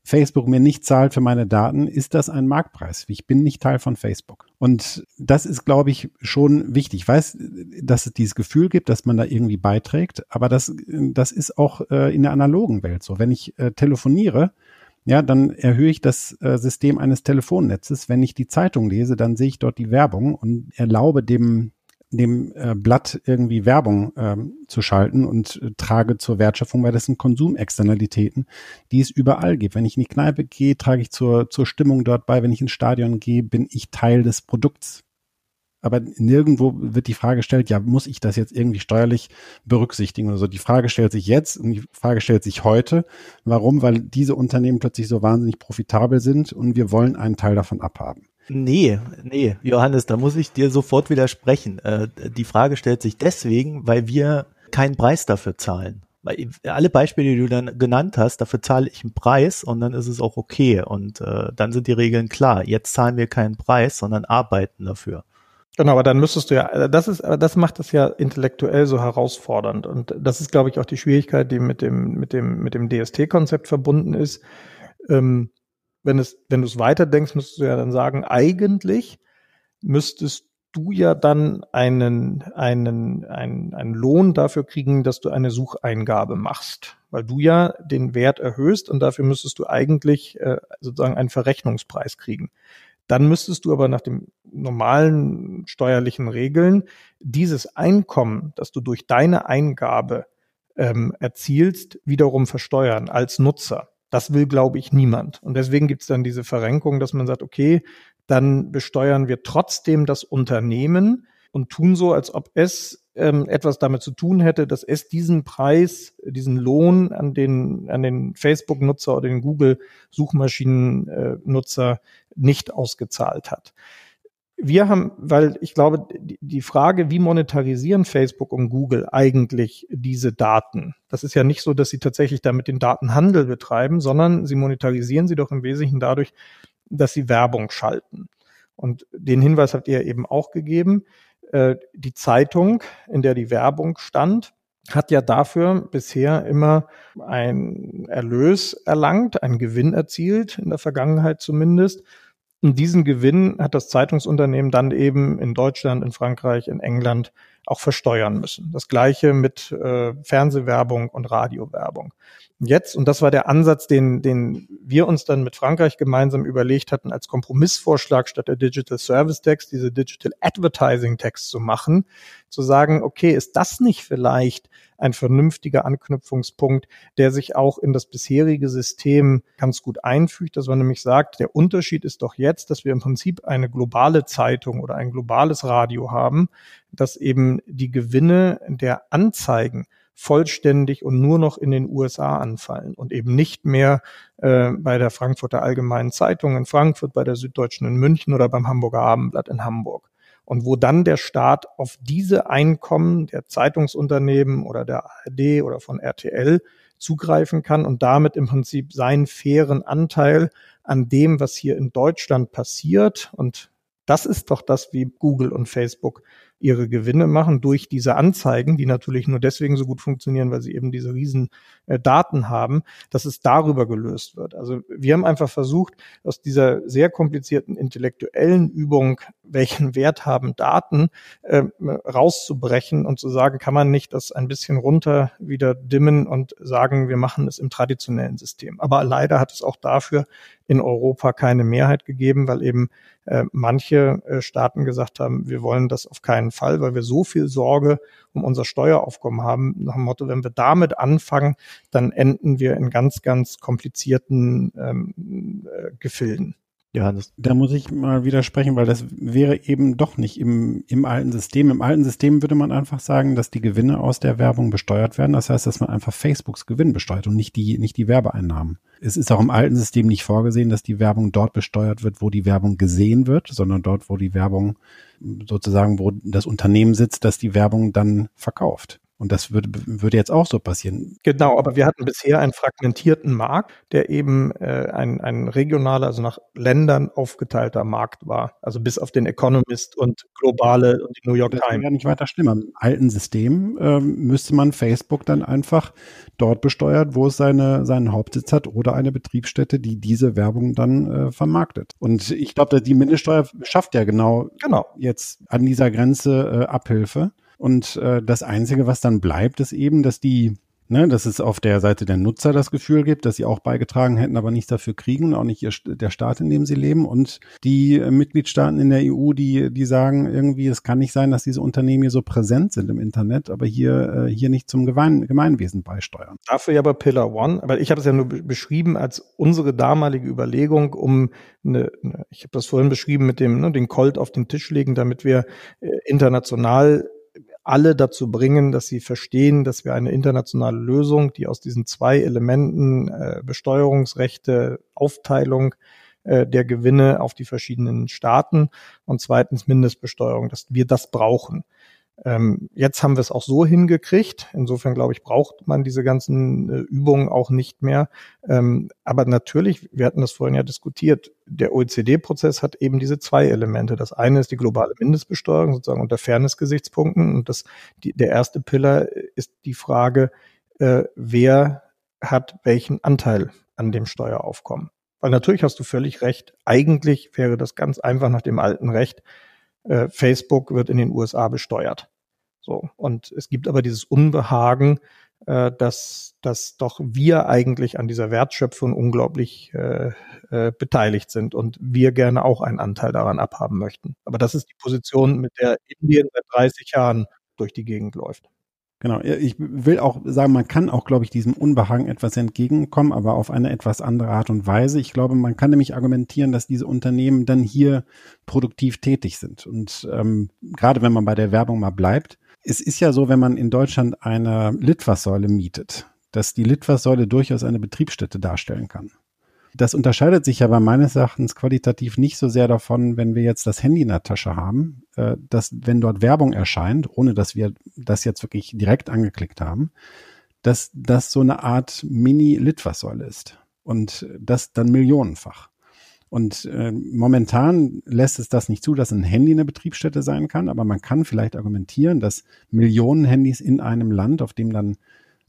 Facebook mir nicht zahlt für meine Daten, ist das ein Marktpreis. Ich bin nicht Teil von Facebook. Und das ist, glaube ich, schon wichtig. Ich weiß, dass es dieses Gefühl gibt, dass man da irgendwie beiträgt, aber das, das ist auch äh, in der analogen Welt so. Wenn ich äh, telefoniere, ja, dann erhöhe ich das äh, System eines Telefonnetzes. Wenn ich die Zeitung lese, dann sehe ich dort die Werbung und erlaube dem dem äh, Blatt irgendwie Werbung ähm, zu schalten und äh, trage zur Wertschöpfung, weil das sind Konsumexternalitäten, die es überall gibt. Wenn ich in die Kneipe gehe, trage ich zur, zur Stimmung dort bei. Wenn ich ins Stadion gehe, bin ich Teil des Produkts. Aber nirgendwo wird die Frage gestellt, ja, muss ich das jetzt irgendwie steuerlich berücksichtigen oder so. Die Frage stellt sich jetzt und die Frage stellt sich heute. Warum? Weil diese Unternehmen plötzlich so wahnsinnig profitabel sind und wir wollen einen Teil davon abhaben. Nee, nee, Johannes, da muss ich dir sofort widersprechen. Äh, die Frage stellt sich deswegen, weil wir keinen Preis dafür zahlen. Alle Beispiele, die du dann genannt hast, dafür zahle ich einen Preis und dann ist es auch okay. Und äh, dann sind die Regeln klar. Jetzt zahlen wir keinen Preis, sondern arbeiten dafür. Genau, aber dann müsstest du ja, das ist, das macht es ja intellektuell so herausfordernd. Und das ist, glaube ich, auch die Schwierigkeit, die mit dem, mit dem, mit dem DST-Konzept verbunden ist. Ähm, wenn es, wenn du es weiterdenkst, müsstest du ja dann sagen, eigentlich müsstest du ja dann einen, einen, einen, einen Lohn dafür kriegen, dass du eine Sucheingabe machst, weil du ja den Wert erhöhst und dafür müsstest du eigentlich äh, sozusagen einen Verrechnungspreis kriegen. Dann müsstest du aber nach den normalen steuerlichen Regeln dieses Einkommen, das du durch deine Eingabe ähm, erzielst, wiederum versteuern als Nutzer. Das will, glaube ich, niemand. Und deswegen gibt es dann diese Verrenkung, dass man sagt, okay, dann besteuern wir trotzdem das Unternehmen und tun so, als ob es ähm, etwas damit zu tun hätte, dass es diesen Preis, diesen Lohn an den, an den Facebook-Nutzer oder den Google-Suchmaschinen-Nutzer nicht ausgezahlt hat wir haben, weil ich glaube, die Frage, wie monetarisieren Facebook und Google eigentlich diese Daten? Das ist ja nicht so, dass sie tatsächlich damit den Datenhandel betreiben, sondern sie monetarisieren sie doch im Wesentlichen dadurch, dass sie Werbung schalten. Und den Hinweis habt ihr eben auch gegeben. Äh, die Zeitung, in der die Werbung stand, hat ja dafür bisher immer ein Erlös erlangt, einen Gewinn erzielt, in der Vergangenheit zumindest. Und diesen Gewinn hat das Zeitungsunternehmen dann eben in Deutschland, in Frankreich, in England auch versteuern müssen. Das gleiche mit äh, Fernsehwerbung und Radiowerbung. Jetzt, und das war der Ansatz, den, den wir uns dann mit Frankreich gemeinsam überlegt hatten, als Kompromissvorschlag statt der Digital Service Tax, diese Digital Advertising Tax zu machen, zu sagen, okay, ist das nicht vielleicht ein vernünftiger Anknüpfungspunkt, der sich auch in das bisherige System ganz gut einfügt, dass man nämlich sagt, der Unterschied ist doch jetzt, dass wir im Prinzip eine globale Zeitung oder ein globales Radio haben, dass eben die Gewinne der Anzeigen vollständig und nur noch in den USA anfallen und eben nicht mehr äh, bei der Frankfurter Allgemeinen Zeitung in Frankfurt, bei der Süddeutschen in München oder beim Hamburger Abendblatt in Hamburg. Und wo dann der Staat auf diese Einkommen der Zeitungsunternehmen oder der ARD oder von RTL zugreifen kann und damit im Prinzip seinen fairen Anteil an dem, was hier in Deutschland passiert und das ist doch das, wie Google und Facebook ihre Gewinne machen durch diese Anzeigen, die natürlich nur deswegen so gut funktionieren, weil sie eben diese riesen äh, Daten haben, dass es darüber gelöst wird. Also wir haben einfach versucht, aus dieser sehr komplizierten intellektuellen Übung, welchen Wert haben Daten, äh, rauszubrechen und zu sagen, kann man nicht das ein bisschen runter wieder dimmen und sagen, wir machen es im traditionellen System. Aber leider hat es auch dafür in Europa keine Mehrheit gegeben, weil eben äh, manche äh, Staaten gesagt haben, wir wollen das auf keinen Fall, weil wir so viel Sorge um unser Steueraufkommen haben. Nach dem Motto, wenn wir damit anfangen, dann enden wir in ganz, ganz komplizierten ähm, äh, Gefilden. Das, da muss ich mal widersprechen, weil das wäre eben doch nicht im, im alten System. Im alten System würde man einfach sagen, dass die Gewinne aus der Werbung besteuert werden. Das heißt, dass man einfach Facebooks Gewinn besteuert und nicht die, nicht die Werbeeinnahmen. Es ist auch im alten System nicht vorgesehen, dass die Werbung dort besteuert wird, wo die Werbung gesehen wird, sondern dort, wo die Werbung sozusagen, wo das Unternehmen sitzt, das die Werbung dann verkauft. Und das würde, würde jetzt auch so passieren. Genau, aber wir hatten bisher einen fragmentierten Markt, der eben äh, ein, ein regionaler, also nach Ländern aufgeteilter Markt war. Also bis auf den Economist und globale und die New York Times. Das ja nicht weiter schlimmer. Im alten System äh, müsste man Facebook dann einfach dort besteuert, wo es seine, seinen Hauptsitz hat oder eine Betriebsstätte, die diese Werbung dann äh, vermarktet. Und ich glaube, die Mindeststeuer schafft ja genau, genau. jetzt an dieser Grenze äh, Abhilfe. Und äh, das Einzige, was dann bleibt, ist eben, dass die ne, dass es auf der Seite der Nutzer das Gefühl gibt, dass sie auch beigetragen hätten, aber nichts dafür kriegen, auch nicht ihr, der Staat, in dem sie leben und die äh, Mitgliedstaaten in der EU, die, die sagen irgendwie, es kann nicht sein, dass diese Unternehmen hier so präsent sind im Internet, aber hier, äh, hier nicht zum Gemein Gemeinwesen beisteuern. Dafür ja aber Pillar One, aber ich habe es ja nur beschrieben als unsere damalige Überlegung, um eine, eine ich habe das vorhin beschrieben mit dem, ne, den Colt auf den Tisch legen, damit wir äh, international alle dazu bringen, dass sie verstehen, dass wir eine internationale Lösung, die aus diesen zwei Elementen äh, Besteuerungsrechte, Aufteilung äh, der Gewinne auf die verschiedenen Staaten und zweitens Mindestbesteuerung, dass wir das brauchen. Ähm, jetzt haben wir es auch so hingekriegt. Insofern glaube ich, braucht man diese ganzen äh, Übungen auch nicht mehr. Ähm, aber natürlich, wir hatten das vorhin ja diskutiert, der OECD-Prozess hat eben diese zwei Elemente. Das eine ist die globale Mindestbesteuerung sozusagen unter Fairness-Gesichtspunkten. Und das, die, der erste Pillar ist die Frage, äh, wer hat welchen Anteil an dem Steueraufkommen. Weil natürlich hast du völlig recht. Eigentlich wäre das ganz einfach nach dem alten Recht äh, Facebook wird in den USA besteuert. So. Und es gibt aber dieses Unbehagen, äh, dass, dass doch wir eigentlich an dieser Wertschöpfung unglaublich äh, äh, beteiligt sind und wir gerne auch einen Anteil daran abhaben möchten. Aber das ist die Position, mit der Indien seit 30 Jahren durch die Gegend läuft. Genau, ich will auch sagen, man kann auch, glaube ich, diesem Unbehagen etwas entgegenkommen, aber auf eine etwas andere Art und Weise. Ich glaube, man kann nämlich argumentieren, dass diese Unternehmen dann hier produktiv tätig sind. Und ähm, gerade wenn man bei der Werbung mal bleibt, es ist ja so, wenn man in Deutschland eine Litfaßsäule mietet, dass die Litfaßsäule durchaus eine Betriebsstätte darstellen kann. Das unterscheidet sich aber meines Erachtens qualitativ nicht so sehr davon, wenn wir jetzt das Handy in der Tasche haben, äh, dass wenn dort Werbung erscheint, ohne dass wir das jetzt wirklich direkt angeklickt haben, dass das so eine Art Mini-Litfaßsäule ist und das dann millionenfach. Und äh, momentan lässt es das nicht zu, dass ein Handy eine Betriebsstätte sein kann, aber man kann vielleicht argumentieren, dass Millionen Handys in einem Land, auf dem dann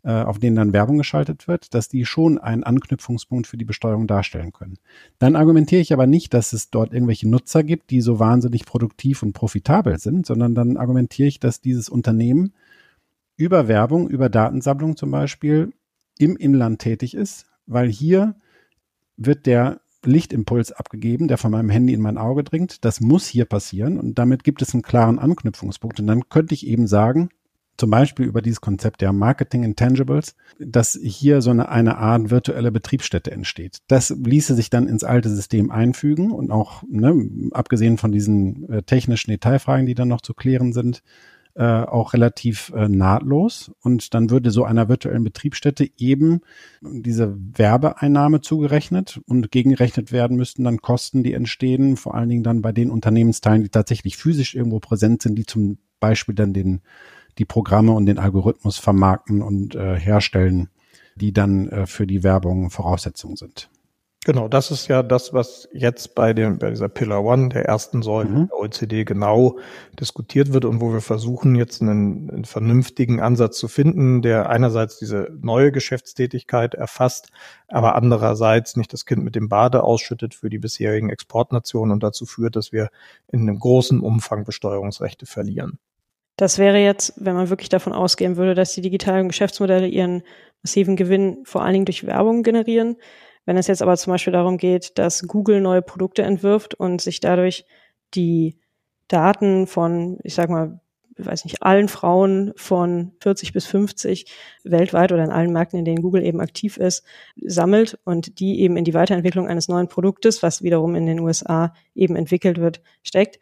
auf denen dann Werbung geschaltet wird, dass die schon einen Anknüpfungspunkt für die Besteuerung darstellen können. Dann argumentiere ich aber nicht, dass es dort irgendwelche Nutzer gibt, die so wahnsinnig produktiv und profitabel sind, sondern dann argumentiere ich, dass dieses Unternehmen über Werbung, über Datensammlung zum Beispiel im Inland tätig ist, weil hier wird der Lichtimpuls abgegeben, der von meinem Handy in mein Auge dringt. Das muss hier passieren und damit gibt es einen klaren Anknüpfungspunkt. Und dann könnte ich eben sagen, zum Beispiel über dieses Konzept der Marketing Intangibles, dass hier so eine, eine Art virtuelle Betriebsstätte entsteht. Das ließe sich dann ins alte System einfügen und auch, ne, abgesehen von diesen äh, technischen Detailfragen, die dann noch zu klären sind, äh, auch relativ äh, nahtlos. Und dann würde so einer virtuellen Betriebsstätte eben diese Werbeeinnahme zugerechnet und gegengerechnet werden müssten dann Kosten, die entstehen, vor allen Dingen dann bei den Unternehmensteilen, die tatsächlich physisch irgendwo präsent sind, die zum Beispiel dann den die Programme und den Algorithmus vermarkten und äh, herstellen, die dann äh, für die Werbung Voraussetzungen sind. Genau, das ist ja das, was jetzt bei dem, bei dieser Pillar One, der ersten Säule mhm. der OECD genau diskutiert wird und wo wir versuchen, jetzt einen, einen, vernünftigen Ansatz zu finden, der einerseits diese neue Geschäftstätigkeit erfasst, aber andererseits nicht das Kind mit dem Bade ausschüttet für die bisherigen Exportnationen und dazu führt, dass wir in einem großen Umfang Besteuerungsrechte verlieren. Das wäre jetzt, wenn man wirklich davon ausgehen würde, dass die digitalen Geschäftsmodelle ihren massiven Gewinn vor allen Dingen durch Werbung generieren. Wenn es jetzt aber zum Beispiel darum geht, dass Google neue Produkte entwirft und sich dadurch die Daten von, ich sag mal, ich weiß nicht, allen Frauen von 40 bis 50 weltweit oder in allen Märkten, in denen Google eben aktiv ist, sammelt und die eben in die Weiterentwicklung eines neuen Produktes, was wiederum in den USA eben entwickelt wird, steckt,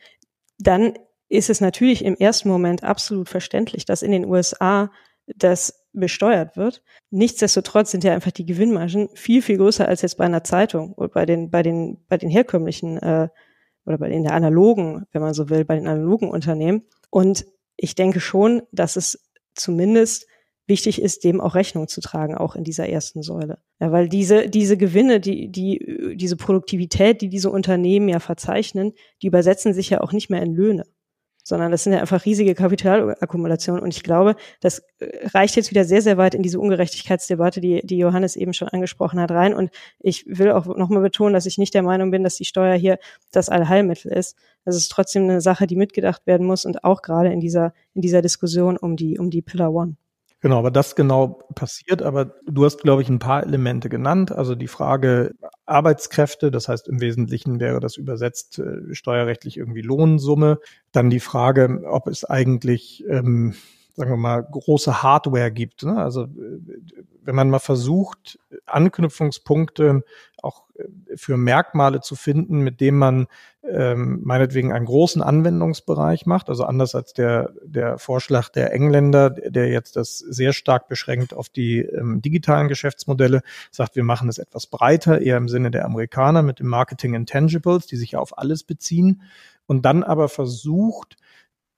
dann ist es natürlich im ersten Moment absolut verständlich, dass in den USA das besteuert wird. Nichtsdestotrotz sind ja einfach die Gewinnmargen viel, viel größer als jetzt bei einer Zeitung oder bei den, bei den, bei den herkömmlichen äh, oder bei den der analogen, wenn man so will, bei den analogen Unternehmen. Und ich denke schon, dass es zumindest wichtig ist, dem auch Rechnung zu tragen, auch in dieser ersten Säule. Ja, weil diese, diese Gewinne, die, die, diese Produktivität, die diese Unternehmen ja verzeichnen, die übersetzen sich ja auch nicht mehr in Löhne sondern das sind ja einfach riesige Kapitalakkumulationen. Und ich glaube, das äh, reicht jetzt wieder sehr, sehr weit in diese Ungerechtigkeitsdebatte, die, die Johannes eben schon angesprochen hat, rein. Und ich will auch nochmal betonen, dass ich nicht der Meinung bin, dass die Steuer hier das Allheilmittel ist. Das ist trotzdem eine Sache, die mitgedacht werden muss und auch gerade in dieser, in dieser Diskussion um die, um die Pillar One. Genau, aber das genau passiert. Aber du hast, glaube ich, ein paar Elemente genannt. Also die Frage Arbeitskräfte, das heißt im Wesentlichen wäre das übersetzt äh, steuerrechtlich irgendwie Lohnsumme. Dann die Frage, ob es eigentlich ähm, sagen wir mal, große Hardware gibt. Ne? Also äh, wenn man mal versucht, Anknüpfungspunkte auch äh, für Merkmale zu finden, mit denen man ähm, meinetwegen einen großen Anwendungsbereich macht, also anders als der, der Vorschlag der Engländer, der jetzt das sehr stark beschränkt auf die ähm, digitalen Geschäftsmodelle, sagt, wir machen es etwas breiter, eher im Sinne der Amerikaner mit dem Marketing Intangibles, die sich ja auf alles beziehen und dann aber versucht,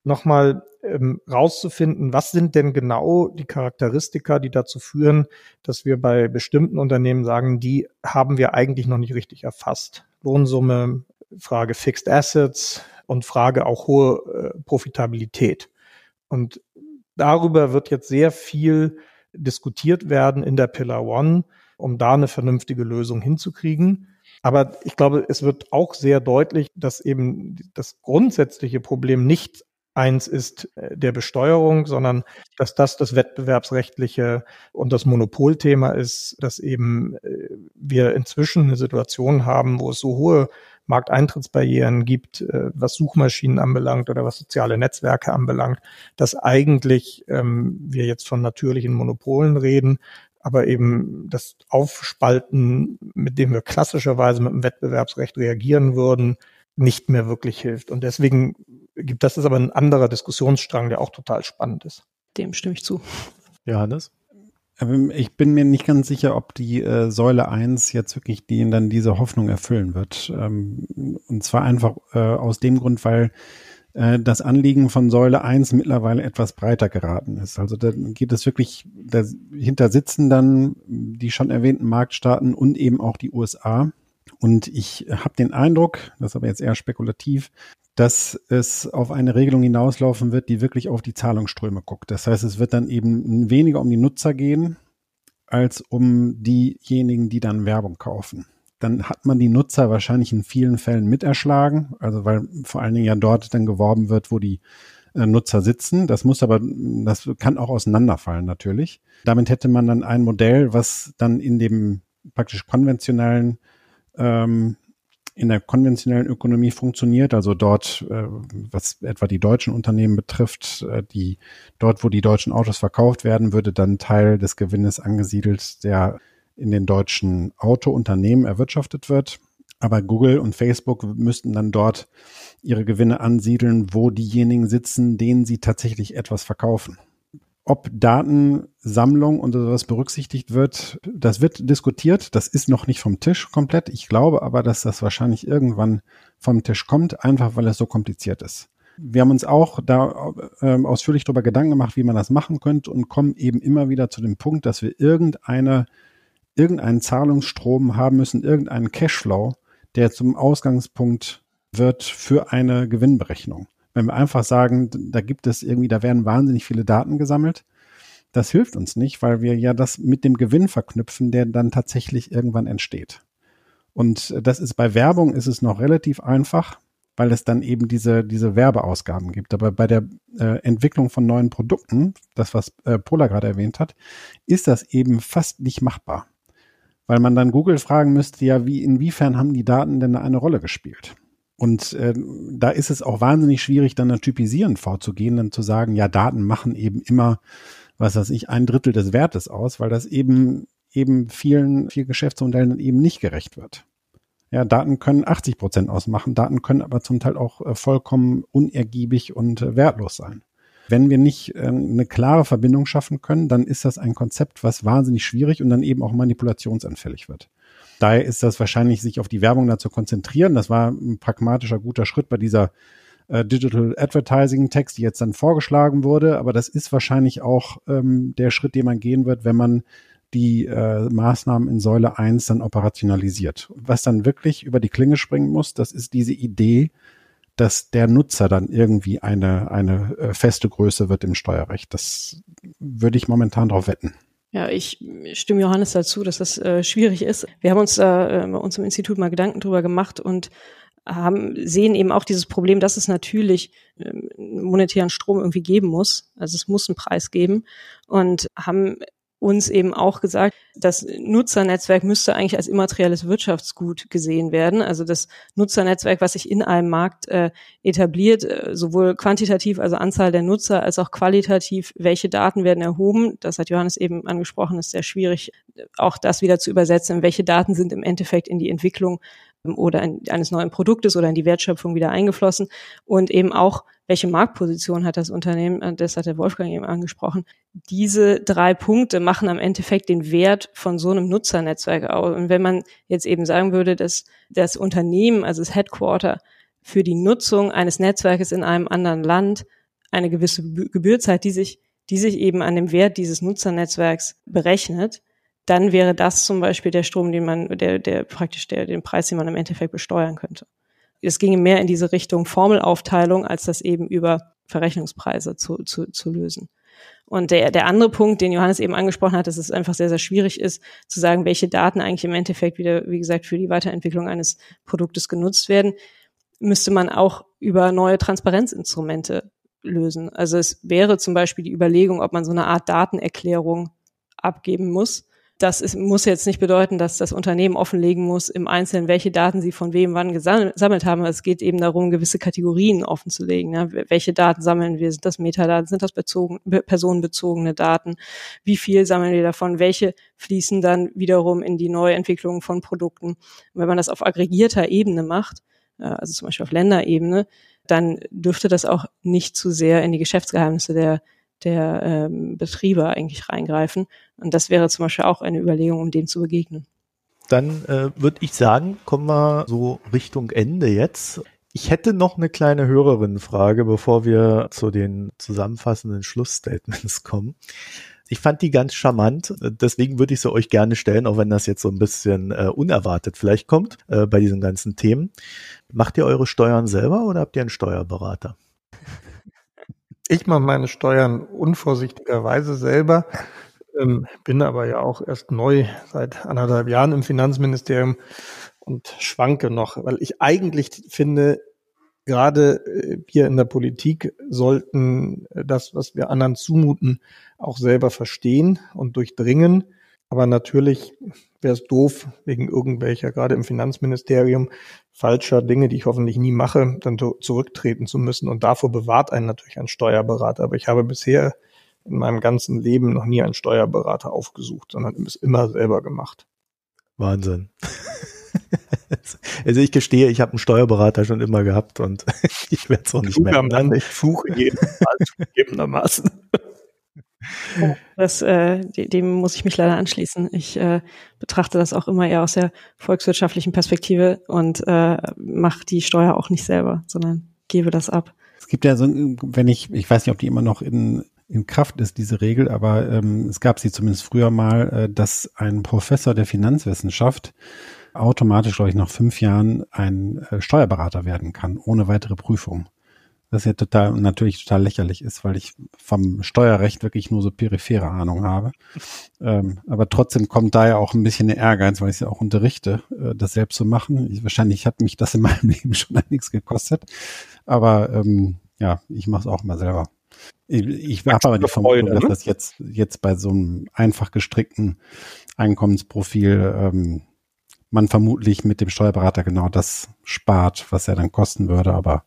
nochmal ähm, rauszufinden, was sind denn genau die Charakteristika, die dazu führen, dass wir bei bestimmten Unternehmen sagen, die haben wir eigentlich noch nicht richtig erfasst. Lohnsumme, Frage Fixed Assets und Frage auch hohe äh, Profitabilität. Und darüber wird jetzt sehr viel diskutiert werden in der Pillar One, um da eine vernünftige Lösung hinzukriegen. Aber ich glaube, es wird auch sehr deutlich, dass eben das grundsätzliche Problem nicht eins ist äh, der Besteuerung, sondern dass das das wettbewerbsrechtliche und das Monopolthema ist, dass eben äh, wir inzwischen eine Situation haben, wo es so hohe Markteintrittsbarrieren gibt, äh, was Suchmaschinen anbelangt oder was soziale Netzwerke anbelangt, dass eigentlich ähm, wir jetzt von natürlichen Monopolen reden, aber eben das Aufspalten, mit dem wir klassischerweise mit dem Wettbewerbsrecht reagieren würden, nicht mehr wirklich hilft. Und deswegen gibt das ist aber ein anderer Diskussionsstrang, der auch total spannend ist. Dem stimme ich zu. Johannes? Ähm, ich bin mir nicht ganz sicher, ob die äh, Säule 1 jetzt wirklich die, dann diese Hoffnung erfüllen wird. Ähm, und zwar einfach äh, aus dem Grund, weil äh, das Anliegen von Säule 1 mittlerweile etwas breiter geraten ist. Also da geht es wirklich, dahinter sitzen dann die schon erwähnten Marktstaaten und eben auch die USA. Und ich habe den Eindruck, das ist aber jetzt eher spekulativ, dass es auf eine Regelung hinauslaufen wird, die wirklich auf die Zahlungsströme guckt. Das heißt, es wird dann eben weniger um die Nutzer gehen, als um diejenigen, die dann Werbung kaufen. Dann hat man die Nutzer wahrscheinlich in vielen Fällen miterschlagen, also weil vor allen Dingen ja dort dann geworben wird, wo die äh, Nutzer sitzen. Das muss aber, das kann auch auseinanderfallen natürlich. Damit hätte man dann ein Modell, was dann in dem praktisch konventionellen ähm, in der konventionellen Ökonomie funktioniert, also dort, äh, was etwa die deutschen Unternehmen betrifft, äh, die dort, wo die deutschen Autos verkauft werden, würde dann Teil des Gewinnes angesiedelt, der in den deutschen Autounternehmen erwirtschaftet wird. Aber Google und Facebook müssten dann dort ihre Gewinne ansiedeln, wo diejenigen sitzen, denen sie tatsächlich etwas verkaufen. Ob Datensammlung und sowas berücksichtigt wird, das wird diskutiert. Das ist noch nicht vom Tisch komplett. Ich glaube aber, dass das wahrscheinlich irgendwann vom Tisch kommt, einfach weil es so kompliziert ist. Wir haben uns auch da äh, ausführlich darüber Gedanken gemacht, wie man das machen könnte und kommen eben immer wieder zu dem Punkt, dass wir irgendeine, irgendeinen Zahlungsstrom haben müssen, irgendeinen Cashflow, der zum Ausgangspunkt wird für eine Gewinnberechnung. Wenn wir einfach sagen, da gibt es irgendwie, da werden wahnsinnig viele Daten gesammelt, das hilft uns nicht, weil wir ja das mit dem Gewinn verknüpfen, der dann tatsächlich irgendwann entsteht. Und das ist bei Werbung ist es noch relativ einfach, weil es dann eben diese, diese Werbeausgaben gibt. Aber bei der äh, Entwicklung von neuen Produkten, das was äh, Pola gerade erwähnt hat, ist das eben fast nicht machbar. Weil man dann Google fragen müsste, ja, wie, inwiefern haben die Daten denn eine Rolle gespielt? Und äh, da ist es auch wahnsinnig schwierig, dann ein Typisieren vorzugehen, dann zu sagen, ja, Daten machen eben immer, was weiß ich, ein Drittel des Wertes aus, weil das eben eben vielen, vielen Geschäftsmodellen eben nicht gerecht wird. Ja, Daten können 80 Prozent ausmachen, Daten können aber zum Teil auch äh, vollkommen unergiebig und äh, wertlos sein. Wenn wir nicht äh, eine klare Verbindung schaffen können, dann ist das ein Konzept, was wahnsinnig schwierig und dann eben auch manipulationsanfällig wird. Daher ist das wahrscheinlich, sich auf die Werbung da zu konzentrieren. Das war ein pragmatischer, guter Schritt bei dieser äh, Digital Advertising Text, die jetzt dann vorgeschlagen wurde. Aber das ist wahrscheinlich auch ähm, der Schritt, den man gehen wird, wenn man die äh, Maßnahmen in Säule 1 dann operationalisiert. Was dann wirklich über die Klinge springen muss, das ist diese Idee, dass der Nutzer dann irgendwie eine, eine äh, feste Größe wird im Steuerrecht. Das würde ich momentan darauf wetten. Ja, ich stimme Johannes dazu, dass das äh, schwierig ist. Wir haben uns da äh, bei uns im Institut mal Gedanken drüber gemacht und haben, sehen eben auch dieses Problem, dass es natürlich äh, monetären Strom irgendwie geben muss. Also es muss einen Preis geben und haben uns eben auch gesagt, das Nutzernetzwerk müsste eigentlich als immaterielles Wirtschaftsgut gesehen werden. Also das Nutzernetzwerk, was sich in einem Markt äh, etabliert, äh, sowohl quantitativ, also Anzahl der Nutzer, als auch qualitativ, welche Daten werden erhoben. Das hat Johannes eben angesprochen, ist sehr schwierig, auch das wieder zu übersetzen. Welche Daten sind im Endeffekt in die Entwicklung oder in, eines neuen Produktes oder in die Wertschöpfung wieder eingeflossen und eben auch welche Marktposition hat das Unternehmen, äh, das hat der Wolfgang eben angesprochen. Diese drei Punkte machen am Endeffekt den Wert von so einem Nutzernetzwerk aus. Und wenn man jetzt eben sagen würde, dass das Unternehmen, also das Headquarter, für die Nutzung eines Netzwerkes in einem anderen Land eine gewisse Gebühr zahlt, die sich, die sich eben an dem Wert dieses Nutzernetzwerks berechnet, dann wäre das zum Beispiel der Strom, den man, der, der praktisch der, den Preis, den man im Endeffekt besteuern könnte es ginge mehr in diese Richtung Formelaufteilung, als das eben über Verrechnungspreise zu, zu, zu lösen. Und der, der andere Punkt, den Johannes eben angesprochen hat, dass es einfach sehr, sehr schwierig ist, zu sagen, welche Daten eigentlich im Endeffekt wieder, wie gesagt, für die Weiterentwicklung eines Produktes genutzt werden, müsste man auch über neue Transparenzinstrumente lösen. Also es wäre zum Beispiel die Überlegung, ob man so eine Art Datenerklärung abgeben muss, das ist, muss jetzt nicht bedeuten, dass das Unternehmen offenlegen muss, im Einzelnen, welche Daten sie von wem wann gesammelt haben. Es geht eben darum, gewisse Kategorien offenzulegen. Ja. Welche Daten sammeln wir? Sind das Metadaten? Sind das bezogen, personenbezogene Daten? Wie viel sammeln wir davon? Welche fließen dann wiederum in die Neuentwicklung von Produkten? Und wenn man das auf aggregierter Ebene macht, äh, also zum Beispiel auf Länderebene, dann dürfte das auch nicht zu sehr in die Geschäftsgeheimnisse der der ähm, Betriebe eigentlich reingreifen. Und das wäre zum Beispiel auch eine Überlegung, um dem zu begegnen. Dann äh, würde ich sagen, kommen wir so Richtung Ende jetzt. Ich hätte noch eine kleine Hörerinnenfrage, bevor wir zu den zusammenfassenden Schlussstatements kommen. Ich fand die ganz charmant, deswegen würde ich sie euch gerne stellen, auch wenn das jetzt so ein bisschen äh, unerwartet vielleicht kommt äh, bei diesen ganzen Themen. Macht ihr eure Steuern selber oder habt ihr einen Steuerberater? Ich mache meine Steuern unvorsichtigerweise selber, ähm, bin aber ja auch erst neu seit anderthalb Jahren im Finanzministerium und schwanke noch, weil ich eigentlich finde, gerade äh, wir in der Politik sollten das, was wir anderen zumuten, auch selber verstehen und durchdringen. Aber natürlich wäre es doof, wegen irgendwelcher, gerade im Finanzministerium, falscher Dinge, die ich hoffentlich nie mache, dann zurücktreten zu müssen. Und davor bewahrt einen natürlich ein Steuerberater. Aber ich habe bisher in meinem ganzen Leben noch nie einen Steuerberater aufgesucht, sondern es immer selber gemacht. Wahnsinn. also ich gestehe, ich habe einen Steuerberater schon immer gehabt und ich werde es auch nicht mehr ändern. Ich fluche jedenfalls zugegebenermaßen. Das, äh, dem muss ich mich leider anschließen. Ich äh, betrachte das auch immer eher aus der volkswirtschaftlichen Perspektive und äh, mache die Steuer auch nicht selber, sondern gebe das ab. Es gibt ja so, wenn ich, ich weiß nicht, ob die immer noch in, in Kraft ist, diese Regel, aber ähm, es gab sie zumindest früher mal, äh, dass ein Professor der Finanzwissenschaft automatisch, glaube ich, nach fünf Jahren ein äh, Steuerberater werden kann, ohne weitere Prüfung. Was ja total natürlich total lächerlich ist, weil ich vom Steuerrecht wirklich nur so periphere Ahnung habe. Ähm, aber trotzdem kommt da ja auch ein bisschen der Ehrgeiz, weil ich es ja auch unterrichte, äh, das selbst zu machen. Ich, wahrscheinlich hat mich das in meinem Leben schon nichts gekostet. Aber ähm, ja, ich mache es auch mal selber. Ich, ich habe aber die Vermutung, dass das jetzt, jetzt bei so einem einfach gestrickten Einkommensprofil ähm, man vermutlich mit dem Steuerberater genau das spart, was er dann kosten würde, aber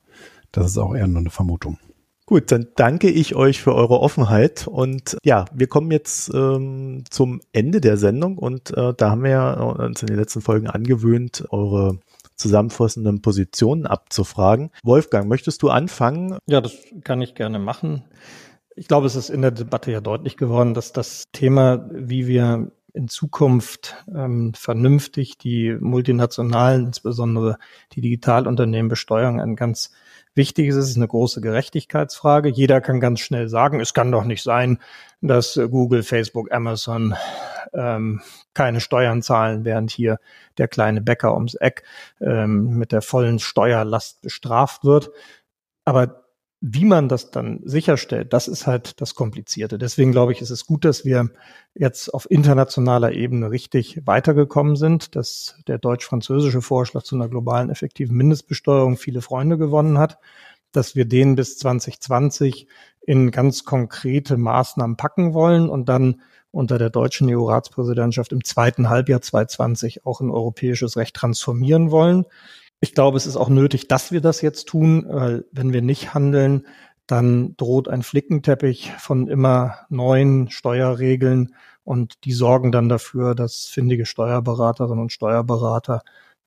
das ist auch eher nur eine Vermutung. Gut, dann danke ich euch für eure Offenheit und ja, wir kommen jetzt ähm, zum Ende der Sendung und äh, da haben wir ja uns in den letzten Folgen angewöhnt, eure zusammenfassenden Positionen abzufragen. Wolfgang, möchtest du anfangen? Ja, das kann ich gerne machen. Ich glaube, es ist in der Debatte ja deutlich geworden, dass das Thema, wie wir in Zukunft ähm, vernünftig die multinationalen, insbesondere die Digitalunternehmen besteuern, ein ganz wichtiges ist. Es ist eine große Gerechtigkeitsfrage. Jeder kann ganz schnell sagen, es kann doch nicht sein, dass Google, Facebook, Amazon ähm, keine Steuern zahlen, während hier der kleine Bäcker ums Eck ähm, mit der vollen Steuerlast bestraft wird. Aber wie man das dann sicherstellt, das ist halt das Komplizierte. Deswegen glaube ich, ist es gut, dass wir jetzt auf internationaler Ebene richtig weitergekommen sind, dass der deutsch-französische Vorschlag zu einer globalen effektiven Mindestbesteuerung viele Freunde gewonnen hat, dass wir den bis 2020 in ganz konkrete Maßnahmen packen wollen und dann unter der deutschen EU-Ratspräsidentschaft im zweiten Halbjahr 2020 auch in europäisches Recht transformieren wollen. Ich glaube, es ist auch nötig, dass wir das jetzt tun, weil wenn wir nicht handeln, dann droht ein Flickenteppich von immer neuen Steuerregeln und die sorgen dann dafür, dass findige Steuerberaterinnen und Steuerberater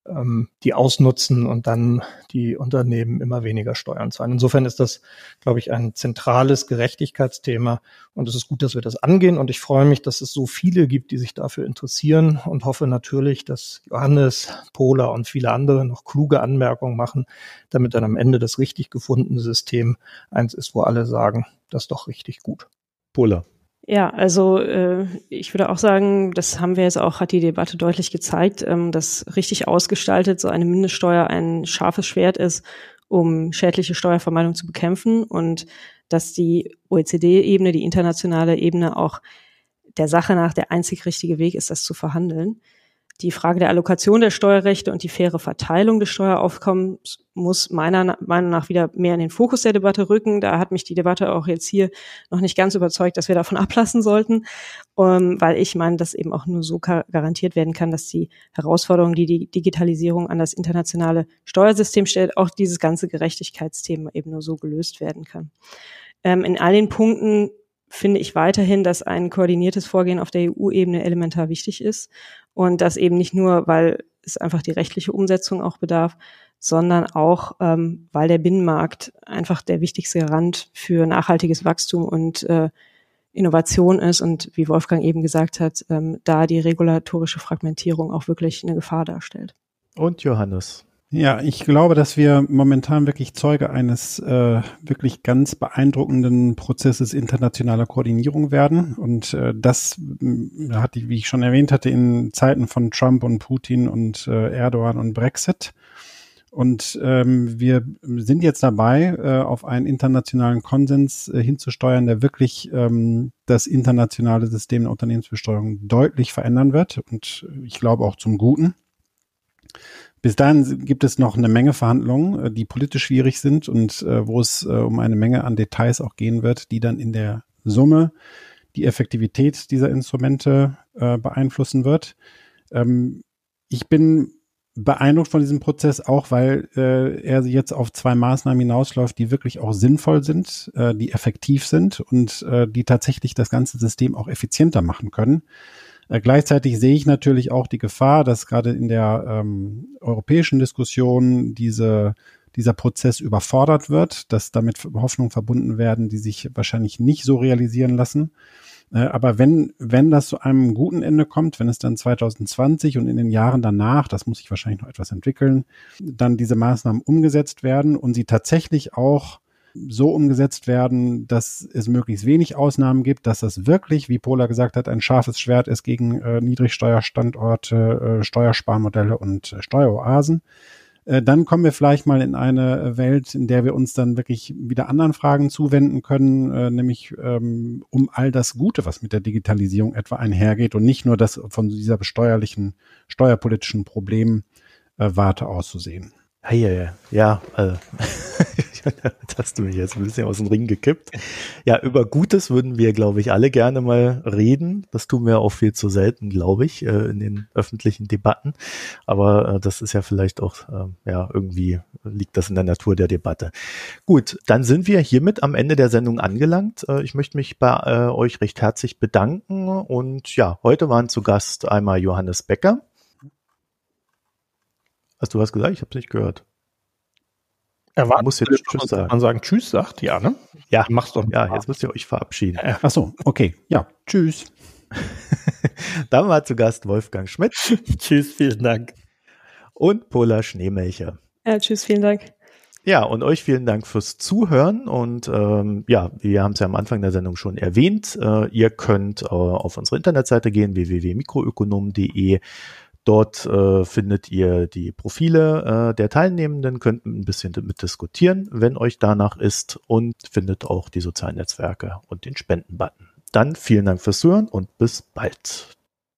ähm, die ausnutzen und dann die Unternehmen immer weniger Steuern zahlen. Insofern ist das, glaube ich, ein zentrales Gerechtigkeitsthema und es ist gut, dass wir das angehen und ich freue mich, dass es so viele gibt, die sich dafür interessieren und hoffe natürlich, dass Johannes, Pola und viele andere noch kluge Anmerkungen machen, damit dann am Ende das richtig gefundene System eins ist, wo alle sagen, das ist doch richtig gut. Pola. Ja, also äh, ich würde auch sagen, das haben wir jetzt auch, hat die Debatte deutlich gezeigt, ähm, dass richtig ausgestaltet so eine Mindeststeuer ein scharfes Schwert ist, um schädliche Steuervermeidung zu bekämpfen und dass die OECD-Ebene, die internationale Ebene auch der Sache nach der einzig richtige Weg ist, das zu verhandeln. Die Frage der Allokation der Steuerrechte und die faire Verteilung des Steueraufkommens muss meiner Meinung nach wieder mehr in den Fokus der Debatte rücken. Da hat mich die Debatte auch jetzt hier noch nicht ganz überzeugt, dass wir davon ablassen sollten, ähm, weil ich meine, dass eben auch nur so garantiert werden kann, dass die Herausforderungen, die die Digitalisierung an das internationale Steuersystem stellt, auch dieses ganze Gerechtigkeitsthema eben nur so gelöst werden kann. Ähm, in all den Punkten finde ich weiterhin, dass ein koordiniertes Vorgehen auf der EU-Ebene elementar wichtig ist. Und das eben nicht nur, weil es einfach die rechtliche Umsetzung auch bedarf, sondern auch, ähm, weil der Binnenmarkt einfach der wichtigste Garant für nachhaltiges Wachstum und äh, Innovation ist. Und wie Wolfgang eben gesagt hat, ähm, da die regulatorische Fragmentierung auch wirklich eine Gefahr darstellt. Und Johannes, Ja, ich glaube, dass wir momentan wirklich Zeuge eines äh, wirklich ganz beeindruckenden Prozesses internationaler Koordinierung werden. Und äh, das äh, hatte, wie ich schon erwähnt hatte, in Zeiten von Trump und Putin und äh, Erdogan und Brexit. Und ähm, wir sind jetzt dabei, äh, auf einen internationalen Konsens äh, hinzusteuern, der wirklich ähm, das internationale System der Unternehmensbesteuerung deutlich verändern wird. Und ich glaube auch zum Guten. Bis dahin gibt es noch eine Menge Verhandlungen, äh, die politisch schwierig sind und äh, wo es äh, um eine Menge an Details auch gehen wird, die dann in der Summe die Effektivität dieser Instrumente äh, beeinflussen wird. Ähm, ich bin beeindruckt von diesem Prozess auch, weil äh, er jetzt auf zwei Maßnahmen hinausläuft, die wirklich auch sinnvoll sind, äh, die effektiv sind und äh, die tatsächlich das ganze System auch effizienter machen können. Äh, gleichzeitig sehe ich natürlich auch die Gefahr, dass gerade in der ähm, europäischen Diskussion diese, dieser Prozess überfordert wird, dass damit Hoffnungen verbunden werden, die sich wahrscheinlich nicht so realisieren lassen. Äh, aber wenn, wenn das zu einem guten Ende kommt, wenn es dann 2020 und in den Jahren danach, das muss sich wahrscheinlich noch etwas entwickeln, dann diese Maßnahmen umgesetzt werden und sie tatsächlich auch so umgesetzt werden, dass es möglichst wenig Ausnahmen gibt, dass das wirklich, wie Pola gesagt hat, ein scharfes Schwert ist gegen äh, Niedrigsteuerstandorte, äh, Steuersparmodelle und äh, Steueroasen. Äh, dann kommen wir vielleicht mal in eine Welt, in der wir uns dann wirklich wieder anderen Fragen zuwenden können, äh, nämlich ähm, um all das Gute, was mit der Digitalisierung etwa einhergeht und nicht nur das von dieser besteuerlichen, steuerpolitischen Problemwarte äh, auszusehen. Ja, ja. Äh, das hast du mich jetzt ein bisschen aus dem Ring gekippt. Ja, über Gutes würden wir, glaube ich, alle gerne mal reden. Das tun wir auch viel zu selten, glaube ich, äh, in den öffentlichen Debatten. Aber äh, das ist ja vielleicht auch, äh, ja, irgendwie liegt das in der Natur der Debatte. Gut, dann sind wir hiermit am Ende der Sendung angelangt. Äh, ich möchte mich bei euch recht herzlich bedanken. Und ja, heute waren zu Gast einmal Johannes Becker. Hast du was gesagt? Ich habe es nicht gehört. Er war, muss jetzt Tschüss sagen. Man sagen Tschüss sagt, ja, ne? Ja, mach's doch. Ja, jetzt müsst ihr euch verabschieden. Ja. Ach so, okay. Ja, Tschüss. Dann war zu Gast Wolfgang Schmidt. tschüss, vielen Dank. Und Pola Schneemelcher. Ja, tschüss, vielen Dank. Ja, und euch vielen Dank fürs Zuhören. Und ähm, ja, wir haben es ja am Anfang der Sendung schon erwähnt. Äh, ihr könnt äh, auf unsere Internetseite gehen, www.mikroökonom.de Dort äh, findet ihr die Profile äh, der Teilnehmenden, könnt ein bisschen damit diskutieren, wenn euch danach ist und findet auch die sozialen Netzwerke und den Spendenbutton. Dann vielen Dank fürs Zuhören und bis bald.